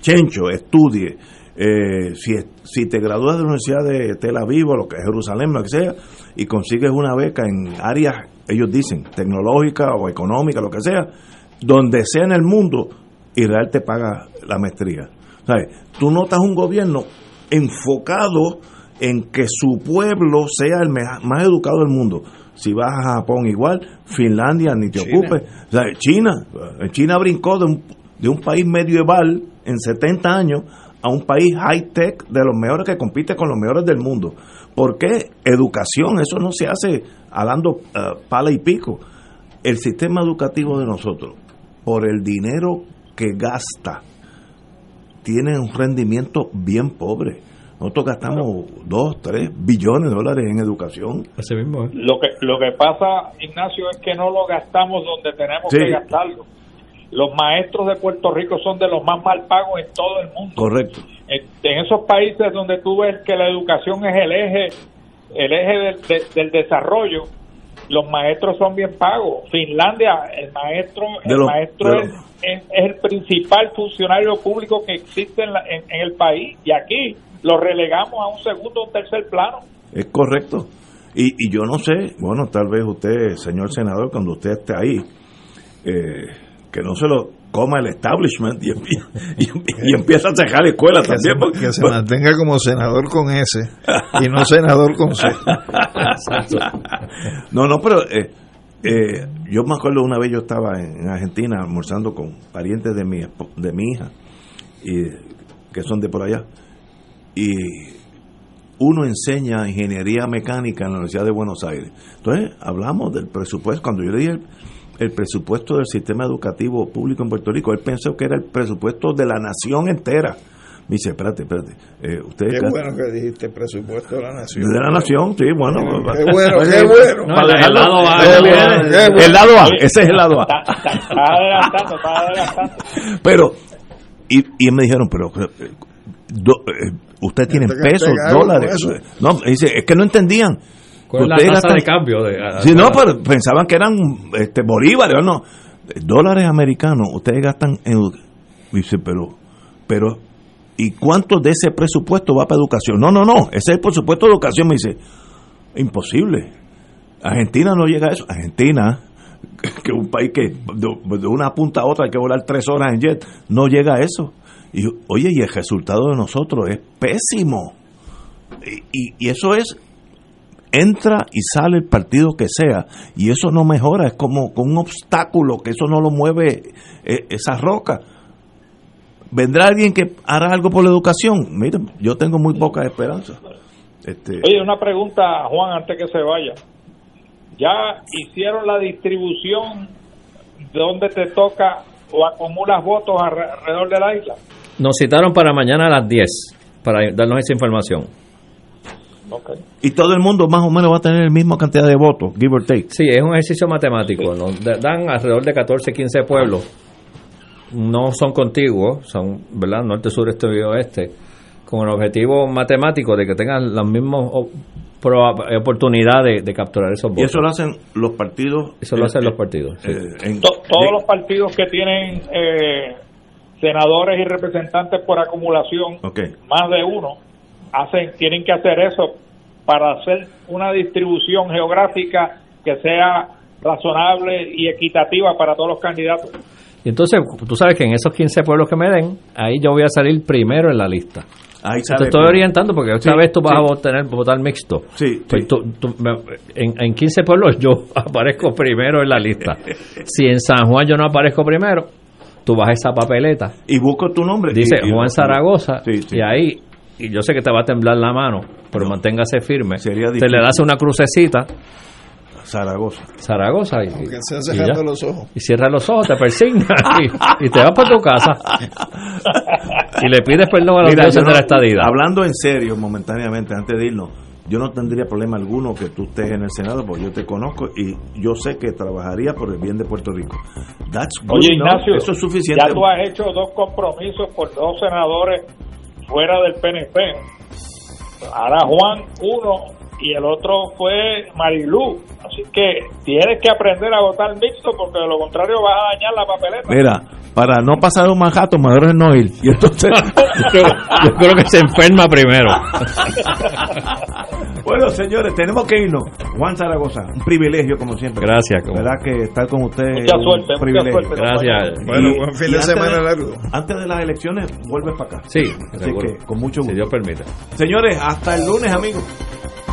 Chencho, estudie. Eh, si, si te gradúas de la Universidad de Tel Aviv o lo que Jerusalén, lo que sea, y consigues una beca en áreas, ellos dicen, tecnológica o económica, lo que sea, donde sea en el mundo, Israel te paga la maestría. ¿Sabes? Tú notas un gobierno enfocado en que su pueblo sea el más educado del mundo. Si vas a Japón igual, Finlandia ni te China. ocupes. China, eh, China brincó de un, de un país medieval en 70 años a un país high-tech de los mejores que compite con los mejores del mundo. ¿Por qué? Educación, eso no se hace hablando eh, pala y pico. El sistema educativo de nosotros, por el dinero que gasta, tiene un rendimiento bien pobre. Nosotros gastamos 2, 3 billones de dólares en educación. Así mismo, ¿eh? Lo que, lo que pasa, Ignacio, es que no lo gastamos donde tenemos Sí. que gastarlo. Los maestros de Puerto Rico son de los más mal pagos en todo el mundo. Correcto. En, esos países donde tú ves que la educación es el eje, el eje del, de- del desarrollo, los maestros son bien pagos. Finlandia, el maestro, el maestro es- es el principal funcionario público que existe en, la- en- en el país y aquí lo relegamos a un segundo o tercer plano. Es correcto. Y, y yo no sé, bueno, tal vez usted, señor senador, cuando usted esté ahí, eh, que no se lo coma el establishment y, empie- y, y empieza a cejar la escuela Que también. se, porque- que se mantenga como senador con S y no senador con C. no, no, pero eh, eh, yo me acuerdo una vez yo estaba en, en Argentina almorzando con parientes de mi, de mi hija, y, que son de por allá, y uno enseña ingeniería mecánica en la Universidad de Buenos Aires. Entonces, hablamos del presupuesto. Cuando yo le dije el, el presupuesto del sistema educativo público en Puerto Rico, él pensó que era el presupuesto de la nación entera. Me dice, espérate, espérate. eh, ustedes Qué bueno que dijiste presupuesto de la nación. de la nación, sí, bueno. Qué bueno, qué bueno. Para dejarlo- el lado A, bueno. El lado A, ese es el lado A. Está, está adelantando, está adelantando. Pero, y, y me dijeron, pero, eh, do- eh, usted tiene Tengo que pesos, dólares. No, dice, es que no entendían. ¿Cuál es la tasa gastan- de cambio? De, a- Sí, no, pero pensaban que eran este, bolívares, no. Dólares americanos, ustedes gastan en. Dice, pero, pero, ¿y cuánto de ese presupuesto va para educación? No, no, no, ese es el presupuesto de educación. Me dice, imposible. Argentina no llega a eso. Argentina, que es un país que de, de una punta a otra hay que volar tres horas en jet, no llega a eso. Y oye, y el resultado de nosotros es pésimo. Y, y- y eso es entra y sale el partido que sea y eso no mejora, es como con un obstáculo que eso no lo mueve eh, esa roca. ¿Vendrá alguien que hará algo por la educación? Miren, yo tengo muy poca esperanza. Este, Oye, una pregunta, Juan, antes que se vaya. ¿Ya hicieron la distribución de donde te toca o acumulas votos alre- alrededor de la isla? Nos citaron para mañana a las 10 para darnos esa información. Y todo el mundo más o menos va a tener la misma cantidad de votos, give or take. Sí, es un ejercicio matemático. Da- dan alrededor de 14, 15 pueblos. No son contiguos, son, ¿verdad? Norte, sur, este y oeste. Con el objetivo matemático de que tengan las mismas o- proba- oportunidades de, de capturar esos votos. Y eso lo hacen los partidos. Eso lo eh, hacen eh, los partidos. sí. eh, en- To- todos de- los partidos que tienen eh, senadores y representantes por acumulación, más de uno, hacen tienen que hacer eso para hacer una distribución geográfica que sea razonable y equitativa para todos los candidatos. Y entonces, tú sabes que en esos 15 pueblos que me den, ahí yo voy a salir primero en la lista. Ahí Te estoy orientando porque esta Sí, vez tú vas sí. a votar, votar mixto. Sí, Pues tú- tú- me- en, en 15 pueblos yo aparezco primero en la lista. Si en San Juan yo no aparezco primero, tú vas a esa papeleta. Y busco tu nombre. Dice y- y- Juan Zaragoza. Sí, sí. Y ahí, y yo sé que te va a temblar la mano, pero manténgase firme. Sería Te le das una crucecita. Zaragoza. Zaragoza. Y, Aunque sea y cerrando ya. los ojos. Y cierras los ojos, te persignas y, y te vas para tu casa. Y le pides perdón a los Mira, dioses de la estadidad. Hablando en serio, momentáneamente, antes de irnos, yo no tendría problema alguno que tú estés en el Senado, porque yo te conozco y yo sé que trabajaría por el bien de Puerto Rico. That's good Oye. Ignacio, Eso es suficiente. ya tú has hecho dos compromisos por dos senadores fuera del PNP. Ahora Juan, uno, y el otro fue Marilú. Así que tienes que aprender a votar mixto porque de lo contrario vas a dañar la papeleta. Mira, para no pasar un manjato, mejor es no ir. Y entonces, yo, yo creo que se enferma primero. bueno, señores, tenemos que irnos. Juan Zaragoza, un privilegio como siempre. Gracias. como- ¿Verdad que estar con usted Mucha es un suerte, mucha privilegio? suerte, Gracias. Bueno, Y- buen fin de antes semana largo. Antes de las elecciones, vuelves para acá. Sí, Así seguro. que, con mucho Si gusto. Dios permite. Señores, hasta el lunes, amigos.